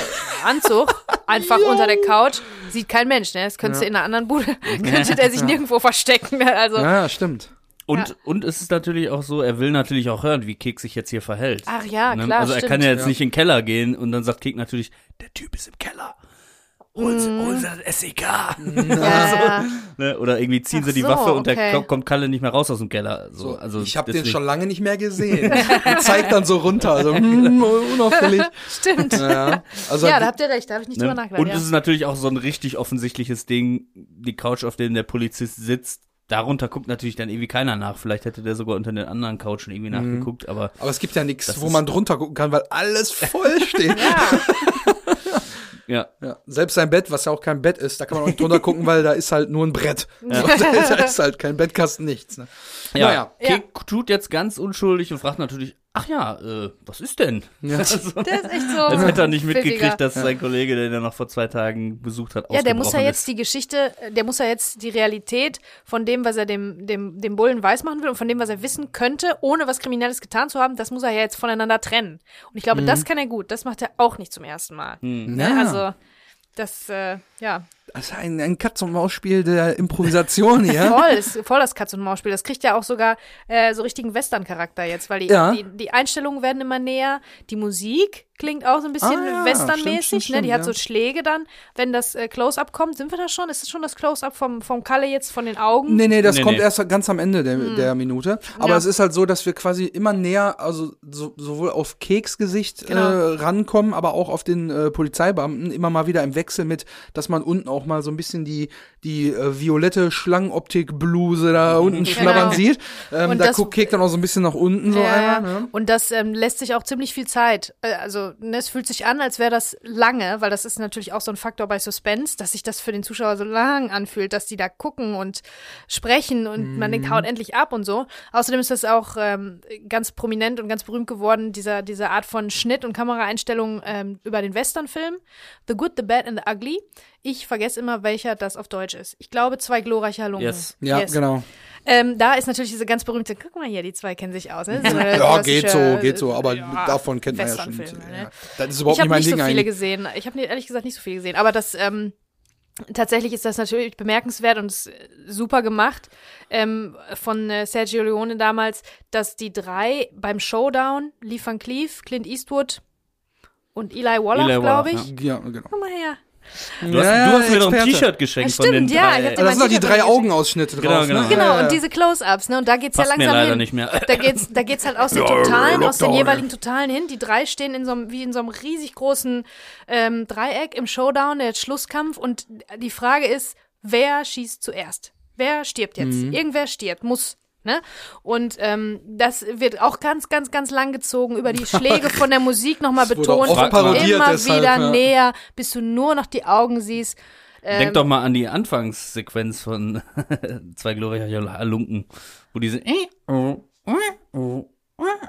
Anzug einfach unter der Couch. Sieht kein Mensch, ne? Das könntest du in einer anderen Bude, könnte der sich nirgendwo verstecken. ne? Also, ja, stimmt. Und, Ja. und es ist natürlich auch so, er will natürlich auch hören, wie Kek sich jetzt hier verhält. ach ja, Ne? klar, also er stimmt. kann ja jetzt Ja. nicht in den Keller gehen und dann sagt Kek natürlich, der Typ ist im Keller. Holen Sie, holen Sie das SEK. ja, ja. ne? Oder irgendwie ziehen Ach sie die so, Waffe und okay. der kommt Kalle nicht mehr raus aus dem Keller. So, also ich habe den schon lange nicht mehr gesehen. Und zeigt dann so runter, also hm, unauffällig. Stimmt. Ja, also Ja, da habt ihr recht, da habe ich nicht Ne? drüber nachgedacht. Und ja. es ist natürlich auch so ein richtig offensichtliches Ding, die Couch, auf der der Polizist sitzt. Darunter guckt natürlich dann irgendwie keiner nach. Vielleicht hätte der sogar unter den anderen Couchen irgendwie Mhm. nachgeguckt, aber aber es gibt ja nichts, wo man drunter gucken kann, weil alles voll steht. ja, ja. Ja, selbst sein Bett, was ja auch kein Bett ist, da kann man auch nicht drunter gucken, weil da ist halt nur ein Brett. So, da ist halt kein Bettkasten, nichts. Ne? Ja, Naja. Kek tut jetzt ganz unschuldig und fragt natürlich, ach ja, äh, was ist denn? Ja. Also, der ist echt so. als hätte er nicht pfiffiger. mitgekriegt, dass sein Kollege, den er noch vor zwei Tagen besucht hat, Ja, der muss ja jetzt ist. die Geschichte, der muss ja jetzt die Realität von dem, was er dem, dem, dem Bullen weismachen will und von dem, was er wissen könnte, ohne was Kriminelles getan zu haben, das muss er ja jetzt voneinander trennen. Und ich glaube, das kann er gut. Das macht er auch nicht zum ersten Mal. Ne? Ja. Also, das, äh, ja, Das ist ein, ein Katz-und-Maus-Spiel der Improvisation hier. voll, ist voll das Katz-und-Maus-Spiel. Das kriegt ja auch sogar äh, so richtigen Western-Charakter jetzt, weil die, Ja. die, die Einstellungen werden immer näher. Die Musik klingt auch so ein bisschen Ah, ja, Western-mäßig. ne? Die hat ja. so Schläge dann, wenn das äh, Close-Up kommt. Sind wir da schon? Ist das schon das Close-Up vom, vom Kalle jetzt von den Augen? Nee, nee, das Nee, kommt nee. erst ganz am Ende der, der Minute. Aber Ja. es ist halt so, dass wir quasi immer näher, also so, sowohl auf Keksgesicht Genau. äh, rankommen, aber auch auf den äh, Polizeibeamten immer mal wieder im Wechsel mit, dass man unten auch mal so ein bisschen die, die äh, violette Schlangenoptik-Bluse da unten Genau. sieht. Ähm, Und da guckt Kek dann auch so ein bisschen nach unten so ja. einmal. Ne? Und das ähm, lässt sich auch ziemlich viel Zeit. Äh, also ne, es fühlt sich an, als wäre das lange, weil das ist natürlich auch so ein Faktor bei Suspense, dass sich das für den Zuschauer so lang anfühlt, dass die da gucken und sprechen und man Mhm. denkt, haut endlich ab und so. Außerdem ist das auch ähm, ganz prominent und ganz berühmt geworden, dieser, diese Art von Schnitt und Kameraeinstellung ähm, über den Westernfilm. The Good, The Bad and The Ugly. Ich vergesse immer, welcher das auf Deutsch ist. Ich glaube, zwei glorreiche Halunken. Yes. Ja, Yes. genau. Ähm, da ist natürlich diese ganz berühmte, guck mal hier, die zwei kennen sich aus. Ne? So Ja, geht so, geht so, aber ja, davon kennt man ja schon. Westernfilme, ne? Ja. Das ist überhaupt Ich habe nicht mein nicht Ding so viele eigentlich. gesehen. Ich habe ehrlich gesagt nicht so viele gesehen. Aber das ähm, tatsächlich ist das natürlich bemerkenswert und super gemacht ähm, von äh, Sergio Leone damals, dass die drei beim Showdown, Lee Van Cleef, Clint Eastwood und Eli Wallach, Eli glaube Wallach, ich. Ja, genau. Guck mal her. Du hast, Ja, du hast mir doch ein. T-Shirt geschenkt Ja, von den stimmt, ja, drei. ich hab dir Das sind doch die drei. Augenausschnitte Genau, drauf, genau. ne? Genau, Ja, ja. und diese Close-Ups, ne? Und da geht's Passt ja mir langsam leider hin. nicht mehr. Da geht's, da geht's halt aus den Totalen, aus den jeweiligen Totalen hin. Die drei stehen in so einem, wie in so einem riesig großen ähm, Dreieck im Showdown, der Schlusskampf. Und die Frage ist, wer schießt zuerst? Wer stirbt jetzt? Mhm. Irgendwer stirbt, muss. Ne? Und ähm, das wird auch ganz, ganz, ganz lang gezogen, über die Schläge von der Musik nochmal betont, parodiert immer deshalb, wieder ja. näher, bis du nur noch die Augen siehst. Ähm, Denk doch mal an die Anfangssequenz von zwei glorreiche Halunken, wo diese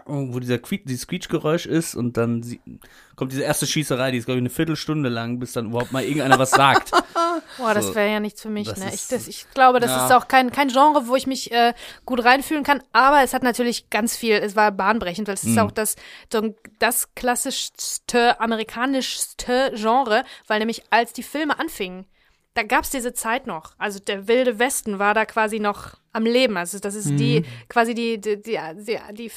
wo dieser Que dieses Quietschgeräusch ist und dann sie, kommt diese erste Schießerei, die ist glaube ich eine Viertelstunde lang, bis dann überhaupt mal irgendeiner was sagt. Boah, das So. wäre ja nichts für mich. Das Ne? Ich, ist- das, ich glaube, das Ja. ist auch kein, kein Genre, wo ich mich äh, gut reinfühlen kann. Aber es hat natürlich ganz viel, es war bahnbrechend, weil es Mhm. ist auch das, so, das klassischste, amerikanischste Genre, weil nämlich als die Filme anfingen, da gab es diese Zeit noch. Also der wilde Westen war da quasi noch am Leben. Also das ist die quasi die die, die, die,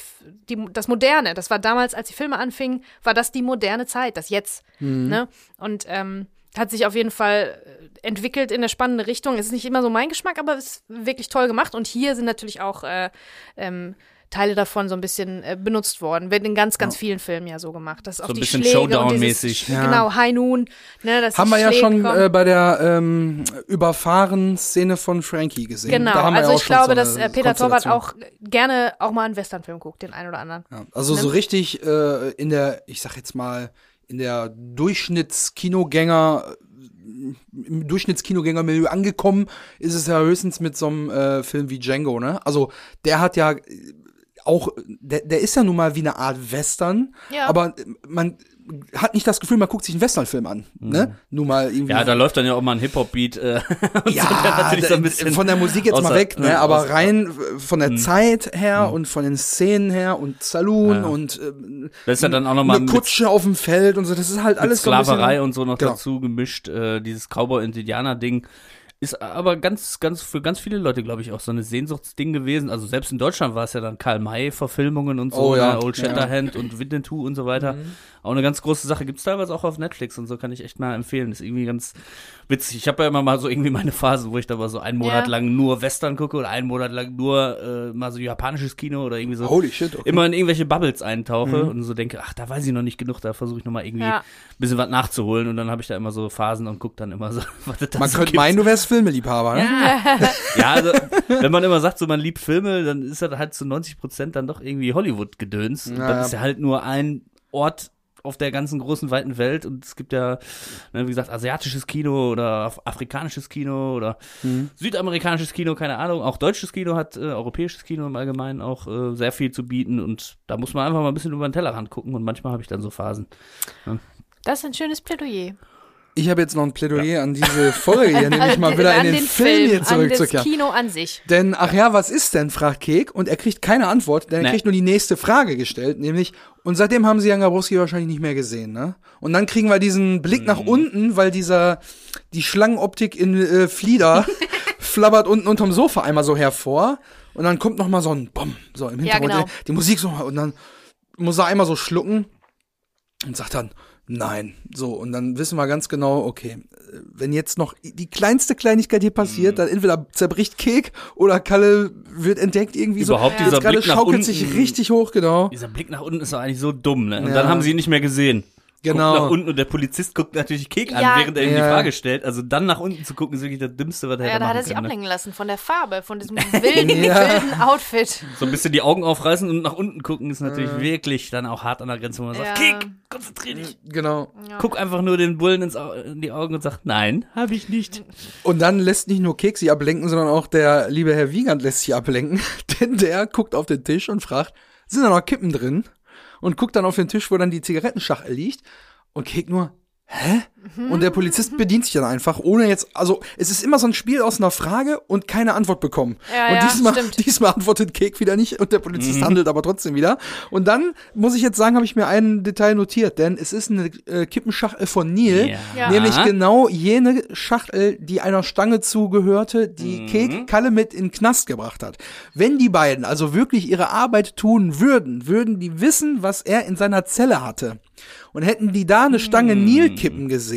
die, das Moderne. Das war damals, als die Filme anfingen, war das die moderne Zeit, das jetzt. Ne? Und ähm, hat sich auf jeden Fall äh, entwickelt in eine spannende Richtung. Es ist nicht immer so mein Geschmack, aber es ist wirklich toll gemacht. Und hier sind natürlich auch äh, ähm, Teile davon so ein bisschen äh, benutzt worden. Wird in ganz, ganz vielen Filmen ja so gemacht. Das ist auch So ein die bisschen Showdown-mäßig. Ja. Genau, High Noon. Ne, Haben wir ja schon äh, bei der ähm, Überfahren-Szene von Frankie gesehen. Genau, Da haben wir also auch ich glaube, so dass äh, Peter Torwart auch gerne auch mal einen Westernfilm guckt, den einen oder anderen. Ja, also so richtig äh, in der, ich sag jetzt mal, in der Durchschnittskinogänger, äh, im Durchschnittskinogängermilieu angekommen, ist es ja höchstens mit so einem äh, Film wie Django, ne? Also der hat ja auch, der, der ist ja nun mal wie eine Art Western, Ja. aber äh, man hat nicht das Gefühl, man guckt sich einen Westernfilm an, ne? Nun mal irgendwie. Mhm. Ja, da läuft dann ja auch mal ein Hip-Hop-Beat. Äh, Ja, so, der so von der Musik jetzt mal außer- weg, ne? äh, aber außer- rein äh, von der Zeit her und von den Szenen her und Saloon Ja. und ähm, Das ist ja dann auch noch mal eine mit- Kutsche auf dem Feld und so, das ist halt mit alles so ein Sklaverei bisschen, und so noch Genau. dazu gemischt. Äh, dieses Cowboy- und Indianer-Ding ist aber ganz, ganz für ganz viele Leute, glaube ich, auch so eine Sehnsuchtsding gewesen. Also selbst in Deutschland war es ja dann Karl May-Verfilmungen und so, Oh ja. ne? Old Ja. Shatterhand und Winnetou und so weiter. Auch eine ganz große Sache. Gibt's teilweise auch auf Netflix und so, kann ich echt mal empfehlen. Ist irgendwie ganz witzig. Ich habe ja immer mal so irgendwie meine Phasen, wo ich da mal so einen Monat Ja. lang nur Western gucke oder einen Monat lang nur äh, mal so japanisches Kino oder irgendwie so. Holy shit, okay. Immer in irgendwelche Bubbles eintauche Mhm. und so denke, ach, da weiß ich noch nicht genug, da versuche ich noch mal irgendwie Ja. ein bisschen was nachzuholen und dann habe ich da immer so Phasen und gucke dann immer so, was es da Man so könnte gibt. meinen, du wärst Filmeliebhaber, ne? Ja, also, wenn man immer sagt, so man liebt Filme, dann ist das halt zu 90 Prozent dann doch irgendwie Hollywood-Gedöns. Und Ja, dann ja. ist ja halt nur ein Ort auf der ganzen großen, weiten Welt und es gibt ja, ne, wie gesagt, asiatisches Kino oder af- afrikanisches Kino oder Mhm. südamerikanisches Kino, keine Ahnung. Auch deutsches Kino hat, äh, europäisches Kino im Allgemeinen auch äh, sehr viel zu bieten und da muss man einfach mal ein bisschen über den Tellerrand gucken und manchmal habe ich dann so Phasen. Das ist ein schönes Plädoyer. Ich habe jetzt noch ein Plädoyer an diese Folge hier, nämlich mal wieder in den, den Film hier zurückzukehren. Kino an sich. Denn, ach ja, was ist denn, fragt Kek, und er kriegt keine Antwort, denn er Nee. kriegt nur die nächste Frage gestellt, nämlich, und seitdem haben sie Jan Gabrowski wahrscheinlich nicht mehr gesehen, ne? Und dann kriegen wir diesen Blick Mhm. nach unten, weil dieser, die Schlangenoptik in äh, Flieder flabbert unten unterm Sofa einmal so hervor, und dann kommt noch mal so ein Bumm, so im Hintergrund, genau. die Musik so, und dann muss er einmal so schlucken und sagt dann, nein. So, und dann wissen wir ganz genau, okay, wenn jetzt noch die kleinste Kleinigkeit hier Mhm. passiert, dann entweder zerbricht Kek oder Kalle wird entdeckt irgendwie Überhaupt so. dieser Jetzt gerade Blick nach schaukelt unten. sich richtig hoch, genau. Dieser Blick nach unten ist doch eigentlich so dumm, ne? Und Ja. dann haben sie ihn nicht mehr gesehen. Genau. Guckt nach unten und der Polizist guckt natürlich Kek an, Ja. während er ihm die Ja. Frage stellt. Also dann nach unten zu gucken, ist wirklich das Dümmste, was er Ja, hätte da hat er sich können. ne? ablenken lassen von der Farbe, von diesem wilden, Ja. wilden Outfit. So ein bisschen die Augen aufreißen und nach unten gucken ist natürlich wirklich dann auch hart an der Grenze, wo man sagt, Ja. Kek, konzentrier dich. Genau. Ja. Guck einfach nur den Bullen ins Au in die Augen und sag, nein, habe ich nicht. Und dann lässt nicht nur Kek sich ablenken, sondern auch der liebe Herr Wiegand lässt sich ablenken, denn der guckt auf den Tisch und fragt, sind da noch Kippen drin? Und guckt dann auf den Tisch, wo dann die Zigarettenschachtel liegt und Kek nur, hä? Und der Polizist bedient sich dann einfach, ohne jetzt, also es ist immer so ein Spiel aus einer Frage und keine Antwort bekommen. Ja, und ja, diesmal, stimmt. diesmal antwortet Kek wieder nicht und der Polizist handelt aber trotzdem wieder. Und dann muss ich jetzt sagen, habe ich mir ein Detail notiert, denn es ist eine äh, Kippenschachtel von Neil, Ja. Ja. Nämlich genau jene Schachtel, die einer Stange zugehörte, die Kek Kalle mit in den Knast gebracht hat. Wenn die beiden also wirklich ihre Arbeit tun würden, würden die wissen, was er in seiner Zelle hatte. Und hätten die da eine Stange Nil kippen gesehen,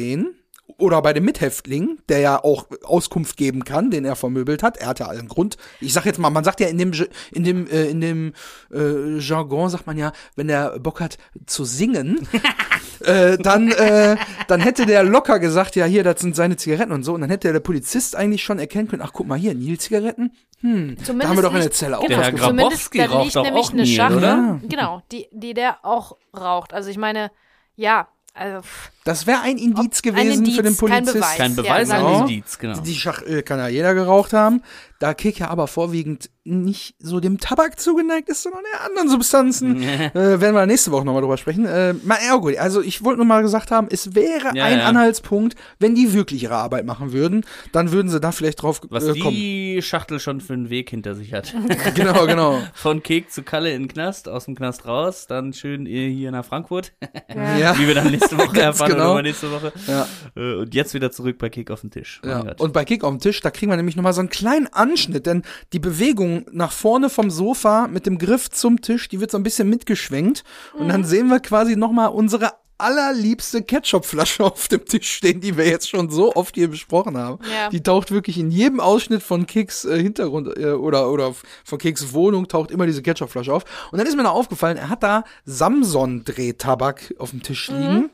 oder bei dem Mithäftling, der ja auch Auskunft geben kann, den er vermöbelt hat. Er hatte allen Grund. Ich sag jetzt mal, man sagt ja in dem in dem äh, in dem äh, Jargon sagt man ja, wenn er Bock hat zu singen, äh, dann äh, dann hätte der locker gesagt, ja hier, das sind seine Zigaretten und so. Und dann hätte der Polizist eigentlich schon erkennen können, ach guck mal hier, Nil-Zigaretten. Hm, da haben wir doch in der liegt- Zelle auch genau, Der Herr was gefunden. Grabowski zumindest, raucht doch nämlich auch eine Nil, Schachtel, oder? genau, die, die der auch raucht. Also ich meine, ja, also pff, Das wäre ein Indiz ein gewesen Indiz, für den kein Polizist. Beweis. Kein Ja, Beweis, sagen wir ein. Indiz, genau. Die Schachtel kann ja jeder geraucht haben. Da Kek ja aber vorwiegend nicht so dem Tabak zugeneigt ist, sondern eher anderen Substanzen. äh, werden wir nächste Woche nochmal drüber sprechen. Äh, mal, ja, gut, also ich wollte nur mal gesagt haben, es wäre Ja, ein ja. Anhaltspunkt, wenn die wirklich ihre Arbeit machen würden, dann würden sie da vielleicht drauf Was äh, kommen. die Schachtel schon für einen Weg hinter sich hat. Genau, genau. Von Kek zu Kalle in den Knast, aus dem Knast raus, dann schön hier nach Frankfurt, ja. wie wir dann nächste Woche erfahren genau. oder nächste Woche. Ja. Äh, Und jetzt wieder zurück bei Kek auf den Tisch. Ja. Und bei Kick auf dem Tisch, da kriegen wir nämlich nochmal so einen kleinen Anschnitt, denn die Bewegung nach vorne vom Sofa mit dem Griff zum Tisch, die wird so ein bisschen mitgeschwenkt. Und dann sehen wir quasi nochmal unsere allerliebste Ketchupflasche auf dem Tisch stehen, die wir jetzt schon so oft hier besprochen haben. Ja. Die taucht wirklich in jedem Ausschnitt von Kicks äh, Hintergrund äh, oder, oder von Kicks Wohnung taucht immer diese Ketchupflasche auf. Und dann ist mir noch aufgefallen, er hat da Samson-Drehtabak auf dem Tisch liegen.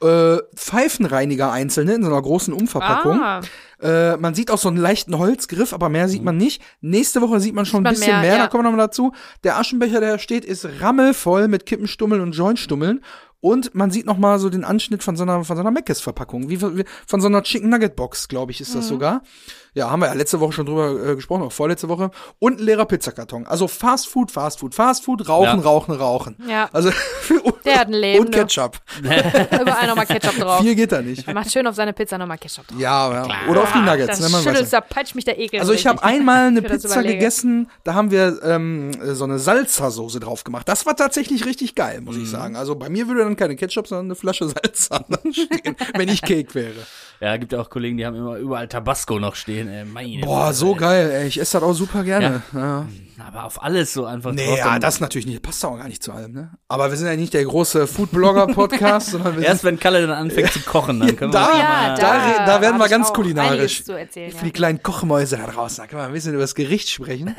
Äh, Pfeifenreiniger einzelne in so einer großen Umverpackung. Ah. Äh, man sieht auch so einen leichten Holzgriff, aber mehr sieht man nicht. Nächste Woche sieht man schon ein man bisschen mehr, mehr, ja. da kommen wir nochmal dazu. Der Aschenbecher, der da steht, ist rammelvoll mit Kippenstummeln und Jointstummeln. Und man sieht noch mal so den Anschnitt von so einer, von so einer Meckes-Verpackung. Wie, wie von so einer Chicken Nugget Box, glaube ich, ist Mhm. das sogar. Ja, haben wir ja letzte Woche schon drüber äh, gesprochen, auch vorletzte Woche. Und ein leerer Pizzakarton. Also Fast Food, Fast Food, Fast Food, Rauchen, Ja. Rauchen, Rauchen. Ja. Also, Der hat ein Leben, Und. Ketchup. Überall nochmal Ketchup drauf. Viel geht da nicht. Er macht schön auf seine Pizza nochmal Ketchup drauf. Ja, aber, oder auf die Nuggets, das ne, nicht. da peitscht mich der Ekel. Also so ich habe einmal eine Pizza gegessen, da haben wir ähm, so eine Salsa-Soße drauf gemacht. Das war tatsächlich richtig geil, muss Mhm. ich sagen. Also bei mir würde dann keine Ketchup, sondern eine Flasche Salsa stehen, wenn ich Cake wäre. Ja, gibt ja auch Kollegen, die haben immer überall Tabasco noch stehen. Ey, meine Boah, so ey. geil, ey. Ich esse das auch super gerne. Ja. Aber auf alles so einfach Nee, drauf. ja, dann- das natürlich nicht. Passt auch gar nicht zu allem, ne? Aber wir sind ja nicht der große Foodblogger-Podcast, sondern wir Erst wenn Kalle dann anfängt zu kochen, dann können Da- wir Ja, mal- da re- da werden wir ganz kulinarisch. Zu erzählen, für ja. die kleinen Kochmäuse da draußen. Da können wir ein bisschen über das Gericht sprechen.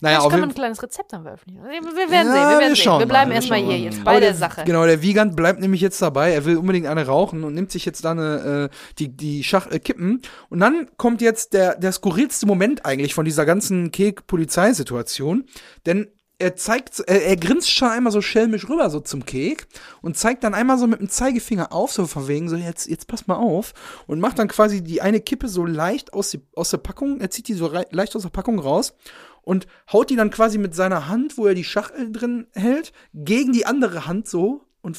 Naja, auf kann man jeden ein kleines Rezept dann veröffentlichen. Wir werden Ja, sehen, wir wir werden sehen. Wir bleiben mal, wir erstmal hier jetzt bei der der, Sache. Genau, der Wiegand bleibt nämlich jetzt dabei. Er will unbedingt eine rauchen und nimmt sich jetzt da eine, äh, die, die Schach äh, kippen. Und dann kommt jetzt der, der skurrilste Moment eigentlich von dieser ganzen Kek-Polizeisituation. Denn er zeigt, er, er grinst schon einmal so schelmisch rüber so zum Kek und zeigt dann einmal so mit dem Zeigefinger auf, so von wegen, so jetzt, jetzt pass mal auf und macht dann quasi die eine Kippe so leicht aus, die, aus der Packung, er zieht die so rei- leicht aus der Packung raus und haut die dann quasi mit seiner Hand, wo er die Schachtel drin hält, gegen die andere Hand so und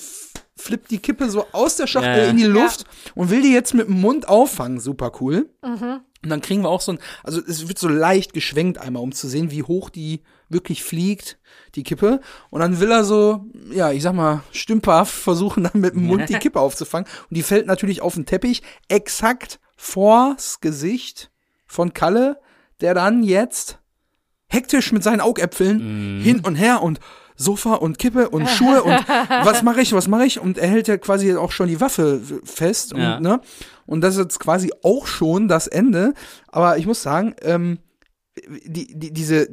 flippt die Kippe so aus der Schachtel Ja, ja. in die Luft und will die jetzt mit dem Mund auffangen. Super cool. Und dann kriegen wir auch so ein, also es wird so leicht geschwenkt einmal, um zu sehen, wie hoch die wirklich fliegt, die Kippe. Und dann will er so, ja, ich sag mal, stümperhaft versuchen, dann mit dem Mund die Kippe aufzufangen. Und die fällt natürlich auf den Teppich, exakt vors Gesicht von Kalle, der dann jetzt hektisch mit seinen Augäpfeln hin und her und Sofa und Kippe und Schuhe und was mache ich, was mache ich? Und er hält ja quasi auch schon die Waffe fest. Und, Ja. ne? und das ist jetzt quasi auch schon das Ende. Aber ich muss sagen, ähm, die, die, diese,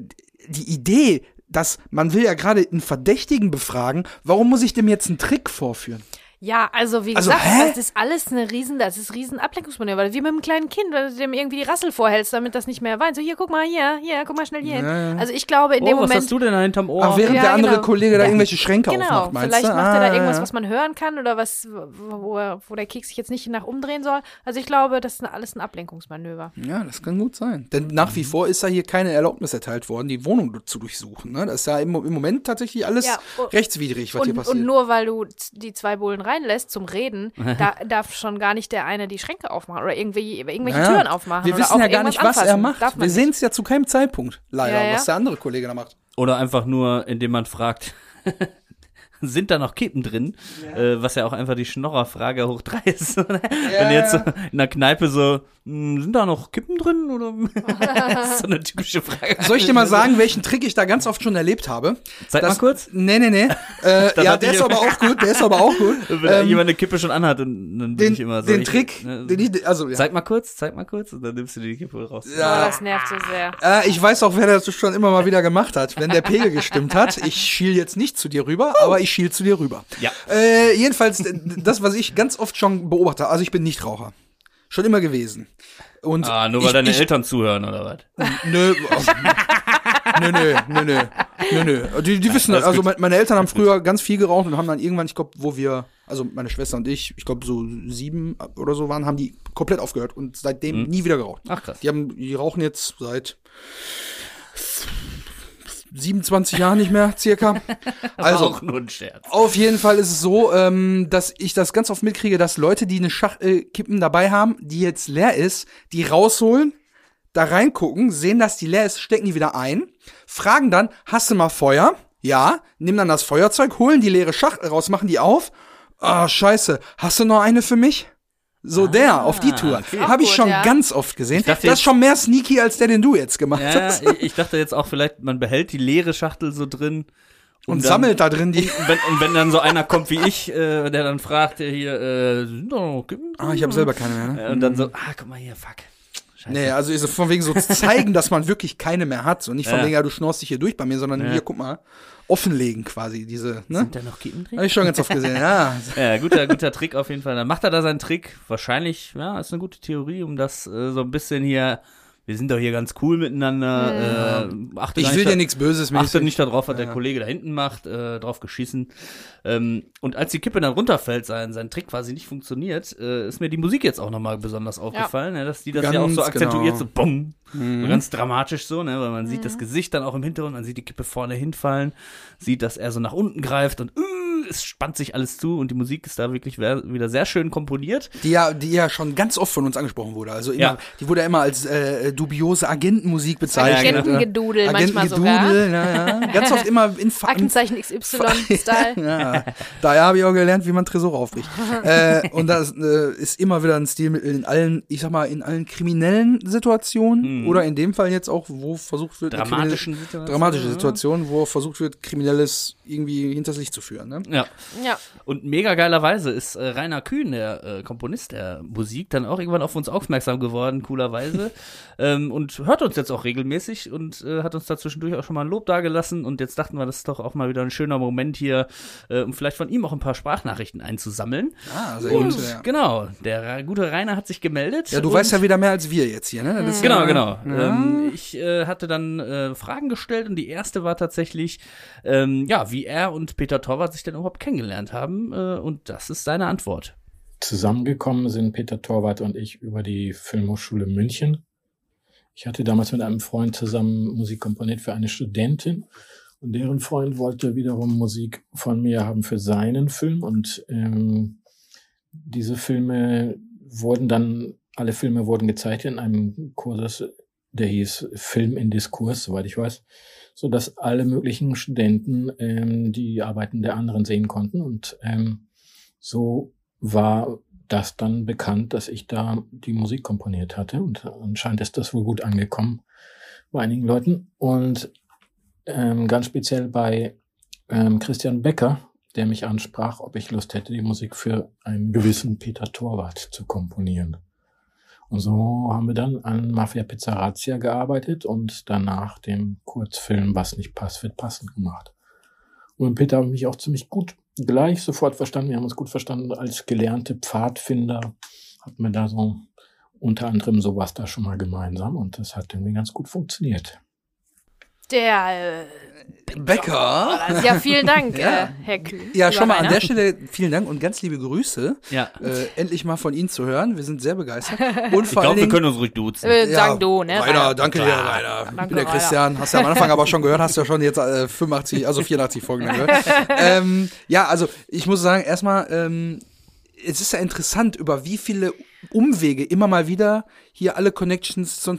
die Idee, dass man will ja gerade einen Verdächtigen befragen, warum muss ich dem jetzt einen Trick vorführen? Ja, also wie Also, gesagt, hä? das ist alles eine riesen, das ist riesen Ablenkungsmanöver. Wie mit einem kleinen Kind, wenn du dem irgendwie die Rassel vorhältst, damit das nicht mehr weint. So, hier, guck mal, hier, hier, guck mal schnell hier hin. Ja, ja. Also ich glaube, in dem Oh, was Moment. hast du denn da hinterm Ohr? Ach, während Ja, der andere genau. Kollege da Ja. irgendwelche Schränke Genau, aufmacht, meinst vielleicht du? macht er da Ah, irgendwas, ja. was man hören kann oder was, wo, wo der Keks sich jetzt nicht nach umdrehen soll. Also ich glaube, das ist alles ein Ablenkungsmanöver. Ja, das kann gut sein. Denn nach wie vor ist da hier keine Erlaubnis erteilt worden, die Wohnung zu durchsuchen. Ne? Das ist ja im, im Moment tatsächlich alles Ja, und- rechtswidrig, was hier Und, passiert. und nur weil du die zwei Bullen reinlässt zum Reden, da darf schon gar nicht der eine die Schränke aufmachen oder irgendwie irgendwelche Ja, Türen aufmachen. Wir oder wissen auch ja gar nicht, was er anfassen. macht. Darf man Wir sehen es ja zu keinem Zeitpunkt, leider, Ja, ja. was der andere Kollege da macht. Oder einfach nur, indem man fragt, sind da noch Kippen drin? Äh, was ja auch einfach die Schnorrerfrage hoch drei ist. Oder? Wenn jetzt in der Kneipe so, "Hm, sind da noch Kippen drin? Oder? das ist so eine typische Frage. Soll ich dir mal sagen, welchen Trick ich da ganz oft schon erlebt habe? Zeig mal kurz. Nee, nee, nee. Äh, ja, der ist aber auch gut, der ist aber auch gut. Wenn da Ähm, jemand eine Kippe schon anhat, dann, dann bin den, ich immer so. den ich, Trick, ne, den ich, also, ja. Zeig mal kurz, zeig mal kurz und dann nimmst du die Kippe raus. Oh, Ja. das nervt so sehr. Äh, ich weiß auch, wer das schon immer mal wieder gemacht hat. Wenn der Pegel gestimmt hat, ich schiel jetzt nicht zu dir rüber, aber ich schiel zu dir rüber. Ja. Äh, jedenfalls, das, was ich ganz oft schon beobachte, also ich bin Nichtraucher. Schon immer gewesen. Und Ah, nur weil ich, deine ich, Eltern zuhören, oder was? Nö, also, nö, nö, nö, nö, nö, nö. Die, die wissen, alles also gut. meine, Eltern haben früher ganz viel geraucht und haben dann irgendwann, ich glaube, wo wir, also meine Schwester und ich, ich glaube so sieben oder so waren, haben die komplett aufgehört und seitdem nie wieder geraucht. Ach krass. Die haben, die rauchen jetzt seit 27 Jahren nicht mehr, circa. Also, auch nur ein Scherz. auf jeden Fall ist es so, ähm, dass ich das ganz oft mitkriege, dass Leute, die eine Schachtel Kippen dabei haben, die jetzt leer ist, die rausholen, da reingucken, sehen, dass die leer ist, stecken die wieder ein, fragen dann, hast du mal Feuer? Ja, nehmen dann das Feuerzeug, holen die leere Schachtel raus, machen die auf. Ah, scheiße, hast du noch eine für mich? So der, auf die Tour. okay. Habe ich schon ja. ganz oft gesehen. dachte Das ist schon mehr sneaky als der, den du jetzt gemacht Ja, hast. ich, ich dachte jetzt auch vielleicht, man behält die leere Schachtel so drin. um Und dann- sammelt da drin die. Und wenn, und wenn dann so einer kommt wie ich, äh, der dann fragt, äh, hier, äh, sind da noch Kippen drin? Ah, ich habe selber keine mehr. Ne? Äh, Und dann so, ah, guck mal hier, fuck. Scheiße. Nee, also ist von wegen so zeigen, dass man wirklich keine mehr hat. So nicht von Ja. wegen, ja, du schnorst dich hier durch bei mir, sondern Ja. hier, guck mal, offenlegen quasi diese, ne? Sind da noch Kippen drin? Habe ich schon ganz oft gesehen, ja. Ja, guter, guter Trick auf jeden Fall. Dann macht er da seinen Trick. Wahrscheinlich, ja, ist eine gute Theorie, um das äh, so ein bisschen hier. Wir sind doch hier ganz cool miteinander. Äh, achte Ich will dir nichts Böses Achte mäßig. nicht darauf, was der Kollege da hinten macht, äh, drauf geschissen. Ähm, und als die Kippe dann runterfällt, sein, sein Trick quasi nicht funktioniert, äh, ist mir die Musik jetzt auch nochmal besonders aufgefallen, ne, dass die das ja auch Ganz so akzentuiert, genau. so bumm, so ganz dramatisch so, ne, weil man sieht das Gesicht dann auch im Hintergrund, man sieht die Kippe vorne hinfallen, sieht, dass er so nach unten greift und uh, es spannt sich alles zu und die Musik ist da wirklich wieder sehr schön komponiert. Die ja, die ja schon ganz oft von uns angesprochen wurde. Also immer, Ja. die wurde ja immer als äh, dubiose Agentenmusik bezeichnet. Agentengedudel manchmal sogar. Agentengedudel, ja, ja. Ganz oft immer in Fa Aktenzeichen XY-Style. Ja, daher habe ich auch gelernt, wie man Tresore aufbricht. äh, und das äh, ist immer wieder ein Stilmittel in allen, ich sag mal, in allen kriminellen Situationen oder in dem Fall jetzt auch, wo versucht wird, Mhm. Dramatischen kriminelle- Situationen, dramatische ja. Situationen, wo versucht wird, Kriminelles irgendwie hinters Licht zu führen. Ne? Ja. Ja. Und mega geilerweise ist äh, Rainer Kühn, der äh, Komponist der Musik, dann auch irgendwann auf uns aufmerksam geworden, coolerweise. ähm, und hört uns jetzt auch regelmäßig und äh, hat uns da zwischendurch auch schon mal ein Lob dagelassen. Und jetzt dachten wir, das ist doch auch mal wieder ein schöner Moment hier, äh, um vielleicht von ihm auch ein paar Sprachnachrichten einzusammeln. Ah, sehr Und gut. Ja. genau, der gute Rainer hat sich gemeldet. ja, du und weißt ja wieder mehr als wir jetzt hier, ne? Das ist Genau, ja, genau. Ja. Ähm, ich äh, hatte dann äh, Fragen gestellt und die erste war tatsächlich, ähm, ja, wie er und Peter Torwart sich denn überhaupt kennengelernt haben. Äh, und das ist seine Antwort. Zusammengekommen sind Peter Torwart und ich über die Filmhochschule München. Ich hatte damals mit einem Freund zusammen Musik komponiert für eine Studentin und deren Freund wollte wiederum Musik von mir haben für seinen Film und ähm, diese Filme wurden dann, alle Filme wurden gezeigt in einem Kurs, der hieß Film in Diskurs, soweit ich weiß, so dass alle möglichen Studenten ähm, die Arbeiten der anderen sehen konnten. Und ähm, so war das dann bekannt, dass ich da die Musik komponiert hatte. Und anscheinend ist das wohl gut angekommen bei einigen Leuten. Und ähm, ganz speziell bei ähm, Christian Becker, der mich ansprach, ob ich Lust hätte, die Musik für einen gewissen Peter Torwart zu komponieren. Und so haben wir dann an Mafia Pizza Razzia gearbeitet und danach den Kurzfilm Was nicht passt, wird passend gemacht. Und mit Peter habe ich mich auch ziemlich gut gleich sofort verstanden. Wir haben uns gut verstanden. Als gelernte Pfadfinder hatten wir da so unter anderem sowas da schon mal gemeinsam und das hat irgendwie ganz gut funktioniert. Der äh, Becker. Ja, vielen Dank, Ja. äh, Herr Kühn. Ja, schon mal an der Stelle vielen Dank und ganz liebe Grüße. Ja. Äh, endlich mal von Ihnen zu hören. Wir sind sehr begeistert. Und Ich glaube, wir können uns ruhig duzen. Äh, sagen du, ne? Rainer, danke dir. Rainer. Ich Danke, bin der Rainer. Christian. Hast ja am Anfang aber schon gehört, hast ja schon jetzt äh, 85, also 84 Folgen gehört. ähm, ja, also ich muss sagen, erstmal, ähm, es ist ja interessant, über wie viele Umwege immer mal wieder hier alle Connections zu,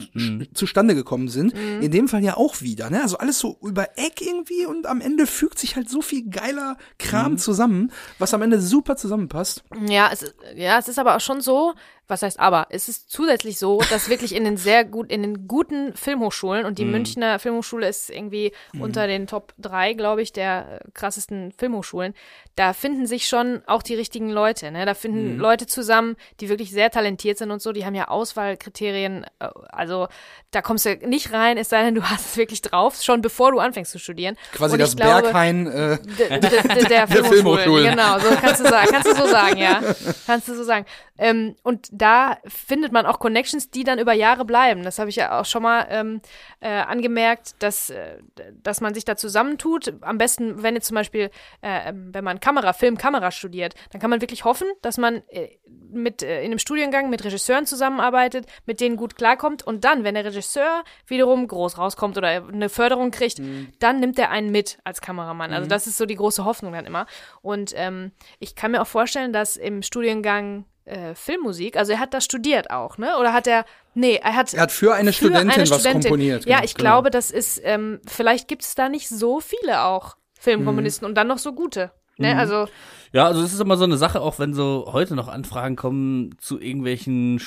zustande gekommen sind. In dem Fall ja auch wieder, ne? Also alles so über Eck irgendwie und am Ende fügt sich halt so viel geiler Kram zusammen, was am Ende super zusammenpasst. Ja, es, ja, es ist aber auch schon so, was heißt aber, es ist zusätzlich so, dass wirklich in den sehr gut, in den guten Filmhochschulen und die Münchner Filmhochschule ist irgendwie unter den Top 3, glaube ich, der äh, krassesten Filmhochschulen, da finden sich schon auch die richtigen Leute, ne? Da finden Leute zusammen, die wirklich sehr talentiert sind und so, die haben ja Auswahlkriterien, äh, also da kommst du nicht rein, es sei denn, du hast es wirklich drauf, schon bevor du anfängst zu studieren. Quasi Und das glaube, Berghain äh, der, der, der, der Filmhochschulen. Filmhochschulen. Genau, so kannst du sagen. Kannst du so sagen, ja. Kannst du so sagen. Ähm, und da findet man auch Connections, die dann über Jahre bleiben. Das habe ich ja auch schon mal ähm, äh, angemerkt, dass, äh, dass man sich da zusammentut. Am besten, wenn jetzt zum Beispiel, äh, ähm, wenn man Kamera, Film, Kamera studiert, dann kann man wirklich hoffen, dass man äh, mit äh, in einem Studiengang mit Regisseuren zusammenarbeitet, mit denen gut klarkommt und dann, wenn der Regisseur wiederum groß rauskommt oder eine Förderung kriegt, dann nimmt er einen mit als Kameramann. Also das ist so die große Hoffnung dann immer. Und ähm, ich kann mir auch vorstellen, dass im Studiengang äh, Filmmusik, also er hat das studiert auch, ne? Oder hat er, nee, er hat Er hat für eine für Studentin eine was Studentin. komponiert. Ja, genau. ich glaube, das ist, ähm, vielleicht gibt es da nicht so viele auch Filmkomponisten und dann noch so gute. Ne? Also, Ja, also es ist immer so eine Sache, auch wenn so heute noch Anfragen kommen zu irgendwelchen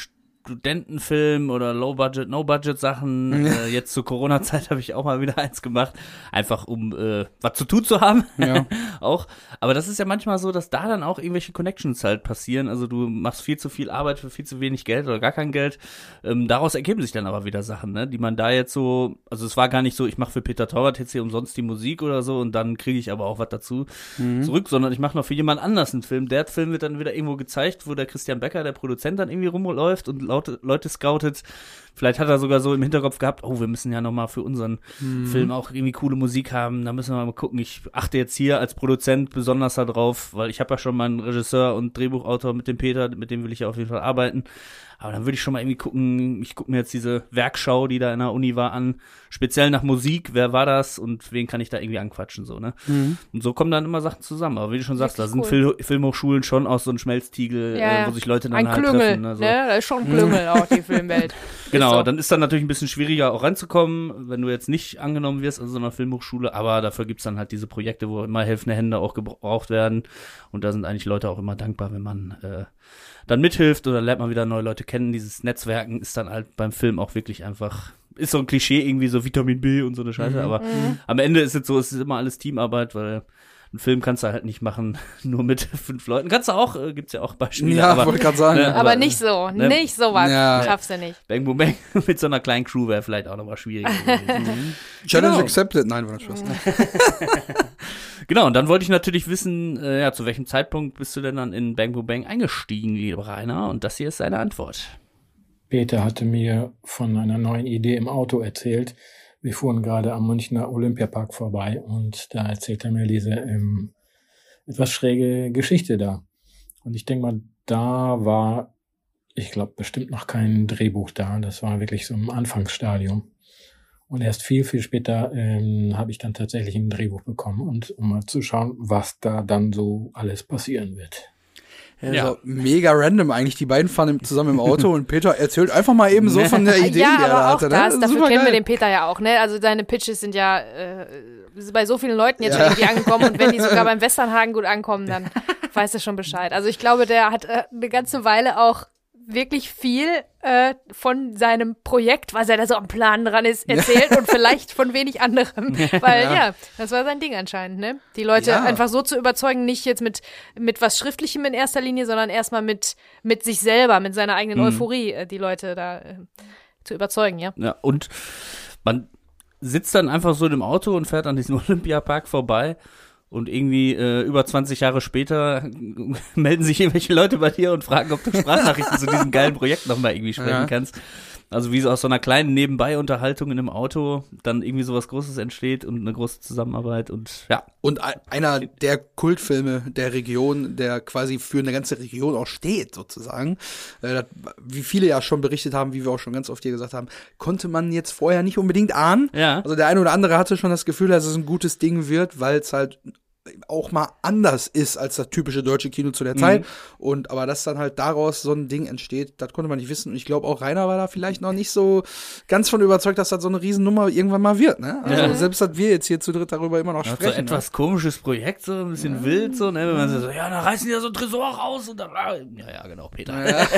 Studentenfilmen oder Low-Budget, No-Budget-Sachen. Äh, jetzt zur Corona-Zeit habe ich auch mal wieder eins gemacht, einfach um äh, was zu tun zu haben. Ja. auch. Aber das ist ja manchmal so, dass da dann auch irgendwelche Connections halt passieren. Also du machst viel zu viel Arbeit für viel zu wenig Geld oder gar kein Geld. Ähm, daraus ergeben sich dann aber wieder Sachen, ne? die man da jetzt so, also es war gar nicht so, ich mache für Peter Torwart jetzt hier umsonst die Musik oder so und dann kriege ich aber auch was dazu zurück, sondern ich mache noch für jemand anders einen Film. Der Film wird dann wieder irgendwo gezeigt, wo der Christian Becker, der Produzent, dann irgendwie rumläuft und Leute, Leute scoutet. Vielleicht hat er sogar so im Hinterkopf gehabt, oh, wir müssen ja noch mal für unseren Film auch irgendwie coole Musik haben. Da müssen wir mal gucken. Ich achte jetzt hier als Produzent besonders darauf, weil ich habe ja schon meinen Regisseur und Drehbuchautor mit dem Peter, mit dem will ich ja auf jeden Fall arbeiten. Aber dann würde ich schon mal irgendwie gucken, ich gucke mir jetzt diese Werkschau, die da in der Uni war, an, speziell nach Musik, wer war das und wen kann ich da irgendwie anquatschen, so, ne? Und so kommen dann immer Sachen zusammen. Aber wie du schon sagst, da sind Fil Filmhochschulen schon auch so ein Schmelztiegel, ja, äh, wo sich Leute dann ein halt Klüngel, treffen. Ne? So. ne? Da ist schon ein Klüngel auch, die Filmwelt. Genau, Ist so. dann ist dann natürlich ein bisschen schwieriger auch ranzukommen, wenn du jetzt nicht angenommen wirst an so einer Filmhochschule, aber dafür gibt's dann halt diese Projekte, wo immer helfende Hände auch gebraucht werden und da sind eigentlich Leute auch immer dankbar, wenn man äh, dann mithilft oder lernt man wieder neue Leute kennen. Dieses Netzwerken ist dann halt beim Film auch wirklich einfach, ist so ein Klischee irgendwie so Vitamin B und so eine Scheiße, aber am Ende ist es so, es ist immer alles Teamarbeit, weil einen Film kannst du halt nicht machen, nur mit fünf Leuten. Kannst du auch, äh, gibt's ja auch Beispiele, Ja, aber wollte gerade sagen. ne. Aber aber, nicht so, ne? nicht so was Ja. schaffst du nicht. Bang Boom Bang mit so einer kleinen Crew wäre vielleicht auch nochmal schwieriger gewesen. Challenge Genau. accepted. Nein, war nicht Spaß. Genau, und dann wollte ich natürlich wissen, äh, ja, zu welchem Zeitpunkt bist du denn dann in Bang Boom Bang eingestiegen, lieber Rainer? Und das hier ist seine Antwort. Peter hatte mir von einer neuen Idee im Auto erzählt. Wir fuhren gerade am Münchner Olympiapark vorbei und da erzählt er mir diese ähm, etwas schräge Geschichte da. Und ich denke mal, da war, ich glaube, bestimmt noch kein Drehbuch da. Das war wirklich so im Anfangsstadium. Und erst viel, viel später ähm, habe ich dann tatsächlich ein Drehbuch bekommen und um mal zu schauen, was da dann so alles passieren wird. Ja. Ja. Mega random eigentlich. Die beiden fahren zusammen im Auto und Peter erzählt einfach mal eben so von der Idee, ja, die er aber da auch hatte. das, ne? dafür Super kennen wir geil. den Peter ja auch, ne? Also seine Pitches sind ja äh, bei so vielen Leuten jetzt Ja. schon irgendwie angekommen und wenn die sogar beim Westernhagen gut ankommen, dann weiß er schon Bescheid. Also ich glaube, der hat äh, eine ganze Weile auch wirklich viel äh, von seinem Projekt, was er da so am Plan dran ist, erzählt und vielleicht von wenig anderem. Weil ja. Ja. das war sein Ding anscheinend, ne? Die Leute Ja. einfach so zu überzeugen, nicht jetzt mit, mit was Schriftlichem in erster Linie, sondern erstmal mit, mit sich selber, mit seiner eigenen Euphorie, äh, die Leute da äh, zu überzeugen, ja. Ja, und man sitzt dann einfach so im Auto und fährt an diesem Olympiapark vorbei und irgendwie äh, über 20 Jahre später melden sich irgendwelche Leute bei dir und fragen, ob du Sprachnachrichten zu diesem geilen Projekt nochmal irgendwie sprechen Ja. kannst. Also wie so aus so einer kleinen Nebenbei-Unterhaltung in einem Auto dann irgendwie sowas Großes entsteht und eine große Zusammenarbeit und ja. Und ein- einer der Kultfilme der Region, der quasi für eine ganze Region auch steht, sozusagen. Äh, wie viele ja schon berichtet haben, wie wir auch schon ganz oft hier gesagt haben, konnte man jetzt vorher nicht unbedingt ahnen. Ja. Also der eine oder andere hatte schon das Gefühl, dass es ein gutes Ding wird, weil es halt auch mal anders ist als das typische deutsche Kino zu der Zeit. Und aber dass dann halt daraus so ein Ding entsteht, das konnte man nicht wissen. Und ich glaube auch Rainer war da vielleicht noch nicht so ganz von überzeugt, dass das so eine Riesennummer irgendwann mal wird. Ne? Also Ja. selbst, dass wir jetzt hier zu dritt darüber immer noch Ja, so sprechen. ne? etwas komisches Projekt, so ein bisschen wild, so, ne, wenn man so, ja, da reißen die ja so ein Tresor raus und dann, ah, ja, ja, genau, Peter. Ja.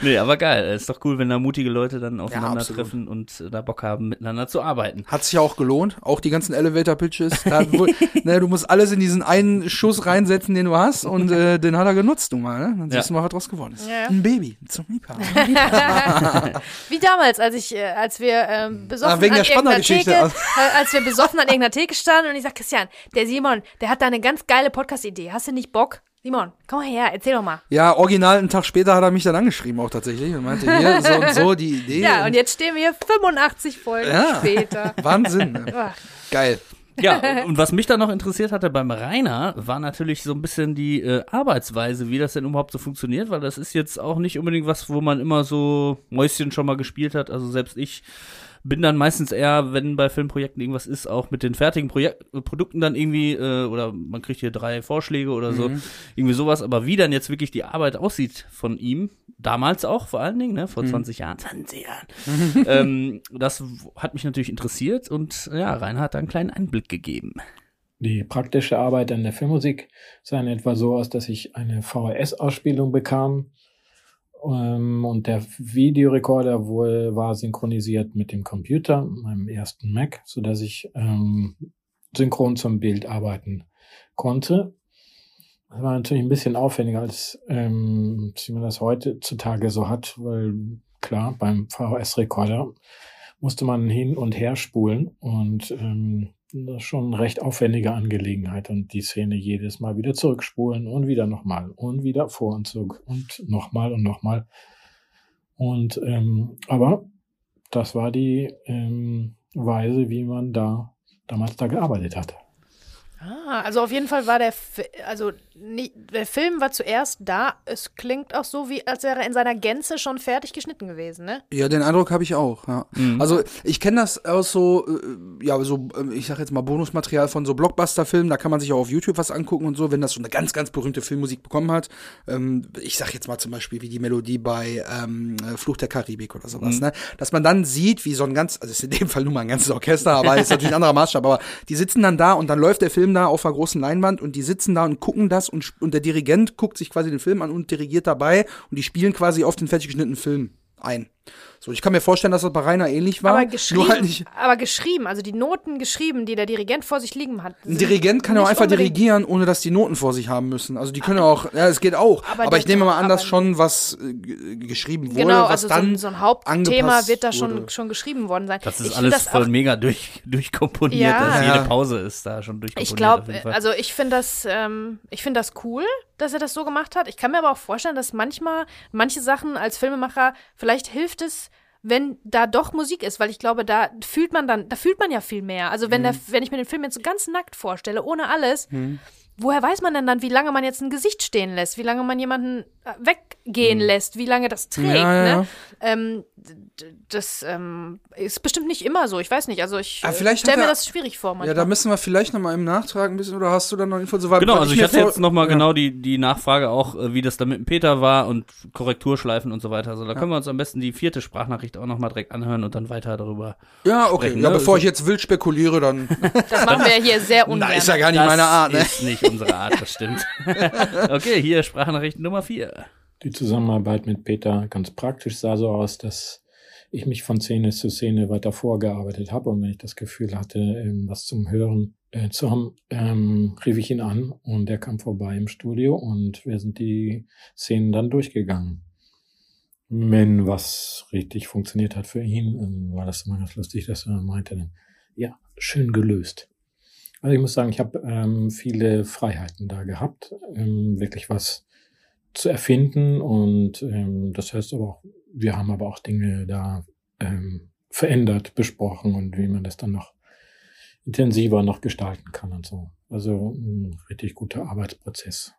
Nee, aber geil, ist doch cool, wenn da mutige Leute dann aufeinandertreffen und äh, da Bock haben, miteinander zu arbeiten. Hat sich ja auch gelohnt, auch die ganzen Elevator-Pitches. Ne, du musst alles in diesen einen Schuss reinsetzen, den du hast, und äh, den hat er genutzt, du mal. Ne? Dann Ja. siehst du mal, was draus geworden ist. Ein Baby zum Liebhaben. Wie damals, als ich, äh, als wir ähm, besoffen Ah, wegen an der irgendeiner. Theke, äh, als wir besoffen an irgendeiner Theke standen und ich sag, Christian, der Simon, der hat da eine ganz geile Podcast-Idee. Hast du nicht Bock? Simon, komm mal her, erzähl doch mal. Ja, original, einen Tag später hat er mich dann angeschrieben auch tatsächlich und meinte, hier, so und so, die Idee. Ja, und jetzt stehen wir 85 Folgen Ja. später. Wahnsinn. Ne? Geil. Ja, und was mich dann noch interessiert hatte beim Rainer, war natürlich so ein bisschen die äh, Arbeitsweise, wie das denn überhaupt so funktioniert, weil das ist jetzt auch nicht unbedingt was, wo man immer so Mäuschen schon mal gespielt hat. Also selbst ich bin dann meistens eher, wenn bei Filmprojekten irgendwas ist, auch mit den fertigen Projek Produkten dann irgendwie, äh, oder man kriegt hier drei Vorschläge oder so, irgendwie sowas. Aber wie dann jetzt wirklich die Arbeit aussieht von ihm, damals auch vor allen Dingen, ne, vor 20 Jahren, 20 Jahren, ähm, das hat mich natürlich interessiert und ja, Rainer hat da einen kleinen Einblick gegeben. Die praktische Arbeit an der Filmmusik sah in etwa so aus, dass ich eine VHS-Ausspielung bekam ähm, und der Videorekorder wohl war synchronisiert mit dem Computer, meinem ersten Mac, so dass ich ähm, synchron zum Bild arbeiten konnte. Das war natürlich ein bisschen aufwendiger, als ähm, wie man das heutzutage so hat, weil klar, beim VHS-Rekorder musste man hin und her spulen und ähm, das ist schon eine recht aufwendige Angelegenheit und die Szene jedes Mal wieder zurückspulen und wieder nochmal und wieder vor und zurück und nochmal und nochmal. Und ähm, aber das war die ähm, Weise, wie man da damals da gearbeitet hat. Ah, also auf jeden Fall war der, Fi- also nie, der Film war zuerst da. Es klingt auch so, wie als wäre er in seiner Gänze schon fertig geschnitten gewesen, ne? Ja, den Eindruck habe ich auch. Ja. Also ich kenne das aus so, äh, ja, so, äh, ich sag jetzt mal Bonusmaterial von so Blockbuster-Filmen. Da kann man sich auch auf YouTube was angucken und so, wenn das so eine ganz, ganz berühmte Filmmusik bekommen hat. Ähm, ich sag jetzt mal zum Beispiel wie die Melodie bei ähm, äh, Fluch der Karibik oder sowas. Ne? Dass man dann sieht, wie so ein ganz, also ist in dem Fall nur mal ein ganzes Orchester, aber ist natürlich ein anderer Maßstab. Aber die sitzen dann da und dann läuft der Film da auf einer großen Leinwand und die sitzen da und gucken das und, und der Dirigent guckt sich quasi den Film an und dirigiert dabei und die spielen quasi auf den fertig geschnittenen Film ein. So, ich kann mir vorstellen, dass das bei Rainer ähnlich war. Aber geschrieben, Nur halt nicht. aber geschrieben, also die Noten geschrieben, die der Dirigent vor sich liegen hat. Ein Dirigent kann ja auch einfach unbedingt- dirigieren, ohne dass die Noten vor sich haben müssen. Also die können ja auch, ja, es geht auch. Aber Aber, ich nehme mal an, dass aber- schon was äh, geschrieben wurde, Genau, was also so dann ein, so ein Hauptthema wird da schon, wurde. schon geschrieben worden sein. Das ist Ich alles das voll auch, mega durch, durchkomponiert, Ja. dass jede Pause ist da schon durchkomponiert. Ich glaube, also ich finde das, ähm, ich finde das cool, dass er das so gemacht hat. Ich kann mir aber auch vorstellen, dass manchmal manche Sachen als Filmemacher vielleicht hilft es, wenn da doch Musik ist, weil ich glaube, da fühlt man dann, da fühlt man ja viel mehr. Also wenn der, wenn ich mir den Film jetzt so ganz nackt vorstelle, ohne alles, woher weiß man denn dann, wie lange man jetzt ein Gesicht stehen lässt, wie lange man jemanden äh, weggehen lässt, wie lange das trägt, Ja, ja, ja. ne? Ähm, das ähm, ist bestimmt nicht immer so. Ich weiß nicht. Also ich Ah, äh, stelle mir das schwierig vor. Ja, Manchmal. da müssen wir vielleicht noch mal im Nachtrag ein bisschen, oder hast du dann noch Infos? So, weil- Genau, also ich mir hatte jetzt nochmal ja. genau die, die Nachfrage auch, äh, wie das da mit dem Peter war und Korrekturschleifen und so weiter. Also da können wir uns am besten die vierte Sprachnachricht auch nochmal direkt anhören und dann weiter darüber. Ja, okay. sprechen, Ja, ne? bevor Also- ich jetzt wild spekuliere, dann. Das machen wir hier sehr ungern. Na, ist ja gar nicht das meine Art, ne? ist nicht unsere Art, das stimmt. okay, hier Sprachnachricht Nummer vier. Die Zusammenarbeit mit Peter ganz praktisch sah so aus, dass ich mich von Szene zu Szene weiter vorgearbeitet habe und wenn ich das Gefühl hatte, ähm, was zum Hören äh, zu haben, ähm, rief ich ihn an und er kam vorbei im Studio und wir sind die Szenen dann durchgegangen. Wenn was richtig funktioniert hat für ihn, ähm, war das immer ganz lustig, dass er meinte ja, schön gelöst. Also ich muss sagen, ich habe ähm, viele Freiheiten da gehabt, ähm, wirklich was zu erfinden und ähm, das heißt aber auch, wir haben aber auch Dinge da ähm, verändert, besprochen und wie man das dann noch intensiver noch gestalten kann und so. Also ein richtig guter Arbeitsprozess.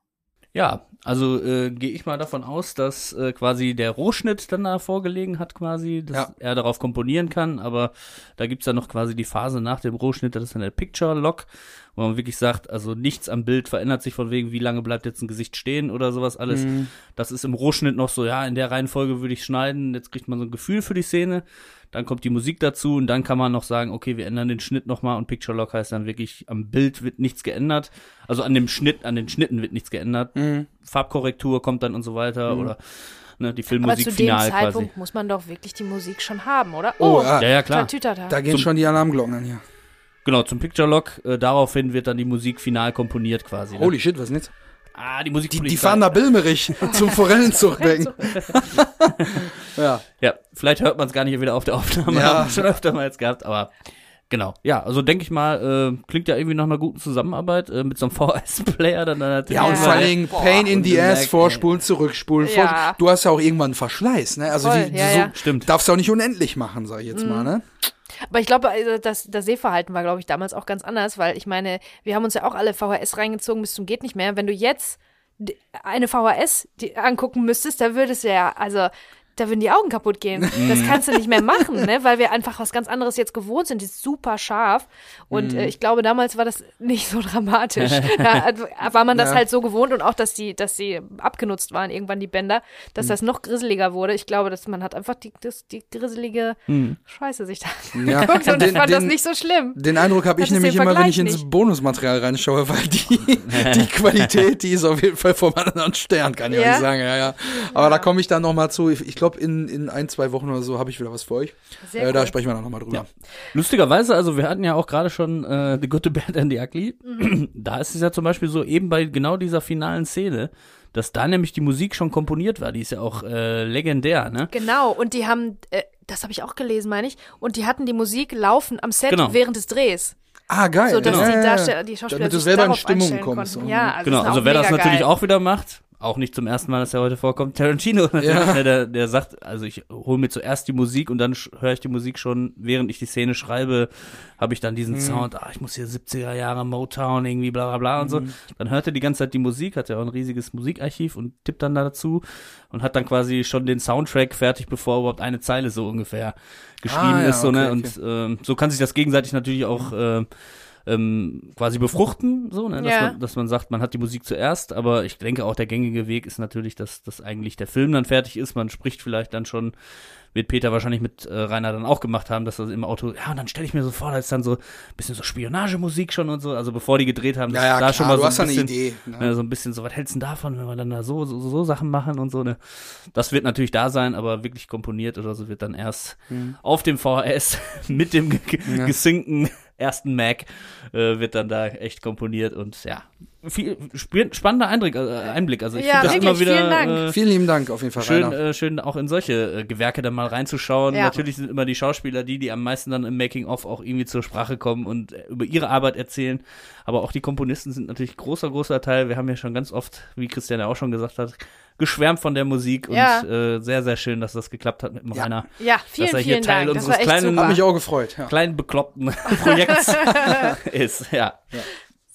Ja, also äh, gehe ich mal davon aus, dass äh, quasi der Rohschnitt dann da vorgelegen hat quasi, dass Ja. er darauf komponieren kann, aber da gibt's dann noch quasi die Phase nach dem Rohschnitt, das ist dann der Picture Lock, wo man wirklich sagt, also nichts am Bild verändert sich von wegen, wie lange bleibt jetzt ein Gesicht stehen oder sowas alles. Mhm. Das ist im Rohschnitt noch so, ja, in der Reihenfolge würde ich schneiden, jetzt kriegt man so ein Gefühl für die Szene, dann kommt die Musik dazu und dann kann man noch sagen, okay, wir ändern den Schnitt nochmal und Picture Lock heißt dann wirklich, am Bild wird nichts geändert, also an dem Schnitt, an den Schnitten wird nichts geändert, Mhm. Farbkorrektur kommt dann und so weiter oder ne, die Aber Filmmusik zu dem final Zeitpunkt quasi. muss man doch wirklich die Musik schon haben, oder? Oh, ja. Ja, ja, klar. Tatütata. Da gehen Zum- schon die Alarmglocken an hier. Genau, zum Picture Lock, äh, daraufhin wird dann die Musik final komponiert quasi. Ne? Holy shit, was ist denn jetzt? Ah, die Musik Die, die fahren nach Bilmerich zum Forellenzuchtbecken. ja. Ja, vielleicht hört man es gar nicht wieder auf der Aufnahme, Ja. haben wir schon öfter mal jetzt gehabt, aber genau. Ja, also denke ich mal, äh, klingt ja irgendwie nach einer guten Zusammenarbeit äh, mit so einem VHS-Player dann natürlich. Ja, und Ja. vor allen Dingen Pain in the Ass, vorspulen, zurückspulen. Ja. Vor, du hast ja auch irgendwann einen Verschleiß, ne? Also Voll, die, ja, so, ja. Stimmt. darfst du auch nicht unendlich machen, sag ich jetzt mal, ne? Aber ich glaube, also das, das Sehverhalten war, glaube ich, damals auch ganz anders, weil ich meine, wir haben uns ja auch alle VHS reingezogen bis zum geht nicht mehr. Wenn du jetzt eine VHS angucken müsstest, da würdest du ja, also da würden die Augen kaputt gehen. Das kannst du nicht mehr machen, ne? weil wir einfach was ganz anderes jetzt gewohnt sind. Die ist super scharf. Und äh, ich glaube, damals war das nicht so dramatisch. da war man das Ja. halt so gewohnt und auch, dass die, dass die abgenutzt waren, irgendwann die Bänder, dass das noch grisseliger wurde. Ich glaube, dass man hat einfach die, das, die grisselige Scheiße sich da Ja. geguckt und ich Den- fand das den- nicht so schlimm. Den Eindruck habe ich nämlich immer, wenn ich ins nicht. Bonusmaterial reinschaue, weil die, die Qualität, die ist auf jeden Fall vom anderen Stern, kann ich Ja? euch sagen. Ja, ja. Aber da komme ich dann nochmal zu. Ich, ich glaube, in, in ein, zwei Wochen oder so habe ich wieder was für euch. Sehr Äh, Da cool. sprechen wir dann nochmal drüber. Lustigerweise, also wir hatten ja auch gerade schon äh, The Good, The Bad and The Ugly. Da ist es ja zum Beispiel so, eben bei genau dieser finalen Szene, dass da nämlich die Musik schon komponiert war. Die ist ja auch äh, legendär, ne? Genau, und die haben, äh, das habe ich auch gelesen, meine ich, und die hatten die Musik laufen am Set Genau. während des Drehs, Ah, geil. so dass ja, die ja, ja. Darsteller, die Schauspieler Damit du selber in Stimmung kommst. Ja, also Genau, also wer das natürlich geil. auch wieder macht, auch nicht zum ersten Mal, dass er heute vorkommt, Tarantino, Ja. ne, der, der sagt, also ich hole mir zuerst die Musik und dann höre ich die Musik schon, während ich die Szene schreibe, habe ich dann Mhm. diesen Sound, ah, ich muss hier 70er Jahre Motown irgendwie bla bla bla und so. Mhm. Dann hört er die ganze Zeit die Musik, hat ja auch ein riesiges Musikarchiv und tippt dann dazu und hat dann quasi schon den Soundtrack fertig, bevor überhaupt eine Zeile so ungefähr geschrieben Ah, ja, ist. So, ne? okay, Und ähm, so kann sich das gegenseitig natürlich auch äh, ähm, quasi befruchten, so, ne? dass, Ja. man, dass man sagt, man hat die Musik zuerst, aber ich denke auch der gängige Weg ist natürlich, dass, dass eigentlich der Film dann fertig ist. Man spricht vielleicht dann schon, wird Peter wahrscheinlich mit äh, Rainer dann auch gemacht haben, dass er im Auto, ja, und dann stelle ich mir so vor, da ist dann so ein bisschen so Spionagemusik schon und so, also bevor die gedreht haben, Ja, ja, da klar, schon mal so ein bisschen, Idee. Ne? Ne, so ein bisschen so, was hältst du denn davon, wenn wir dann da so, so, so Sachen machen und so, ne? Das wird natürlich da sein, aber wirklich komponiert oder so wird dann erst auf dem VHS mit dem Mhm. Ja. gesynkten ersten Mac äh, wird dann da echt komponiert und ja, viel sp- spannender Einblick, äh, Einblick. Also ich Ja, finde das immer wieder vielen Dank. Äh, Vielen lieben Dank auf jeden Fall, schön, äh, schön auch in solche äh, Gewerke dann mal reinzuschauen. Ja. Natürlich sind immer die Schauspieler die, die am meisten dann im Making-of auch irgendwie zur Sprache kommen und äh, über ihre Arbeit erzählen. Aber auch die Komponisten sind natürlich großer, großer Teil. Wir haben ja schon ganz oft, wie Christian ja auch schon gesagt hat, geschwärmt von der Musik Ja. und äh, sehr, sehr schön, dass das geklappt hat mit dem Ja. Rainer. Ja, vielen, dass er hier vielen Teil Dank. Das unseres kleinen- super. mich auch gefreut. Ja. Kleinen bekloppten Projekts ist, ja.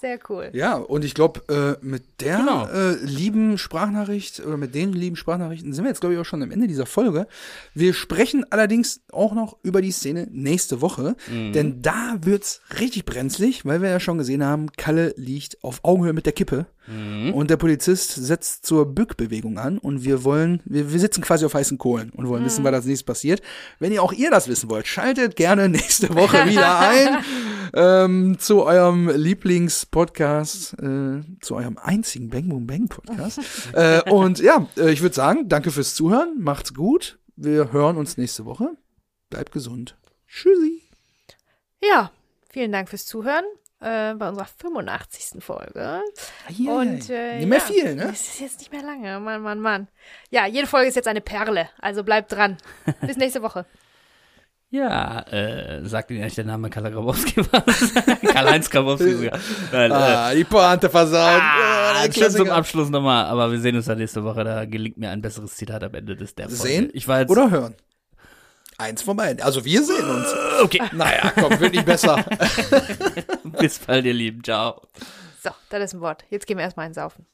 Sehr cool. Ja, und ich glaube, äh, mit der Genau. äh, lieben Sprachnachricht oder mit den lieben Sprachnachrichten sind wir jetzt, glaube ich, auch schon am Ende dieser Folge. Wir sprechen allerdings auch noch über die Szene nächste Woche, denn da wird's richtig brenzlig, weil wir ja schon gesehen haben, Kalle liegt auf Augenhöhe mit der Kippe und der Polizist setzt zur Bückbewegung an und wir wollen, wir, wir sitzen quasi auf heißen Kohlen und wollen wissen, was als nächstes passiert. Wenn ihr auch ihr das wissen wollt, schaltet gerne nächste Woche wieder ein ähm, zu eurem Lieblingspodcast, äh, zu eurem einzigen Bang Boom Bang Podcast. äh, und ja, äh, ich würde sagen, danke fürs Zuhören, macht's gut. Wir hören uns nächste Woche. Bleibt gesund. Tschüssi. Ja, vielen Dank fürs Zuhören äh, bei unserer 85. Folge. Und äh, Nicht mehr ja, viel, ne? Es ist jetzt nicht mehr lange. Mann, Mann, Mann. Ja, jede Folge ist jetzt eine Perle. Also bleibt dran. Bis nächste Woche. Ja, äh, sagt Ihnen eigentlich der Name Karl Grabowski was? Karl-Heinz Grabowski sogar. Nein, äh, Ah, die Pointe versaut. Ah, schön zum. Abschluss nochmal, aber wir sehen uns dann nächste Woche. Da gelingt mir ein besseres Zitat am Ende des der Folge. Sehen Ich war jetzt. oder hören? Eins von beiden. Also wir sehen uns. Okay, Naja, komm, wird nicht besser. bis bald, ihr Lieben. Ciao. So, das ist ein Wort. Jetzt gehen wir erstmal einsaufen.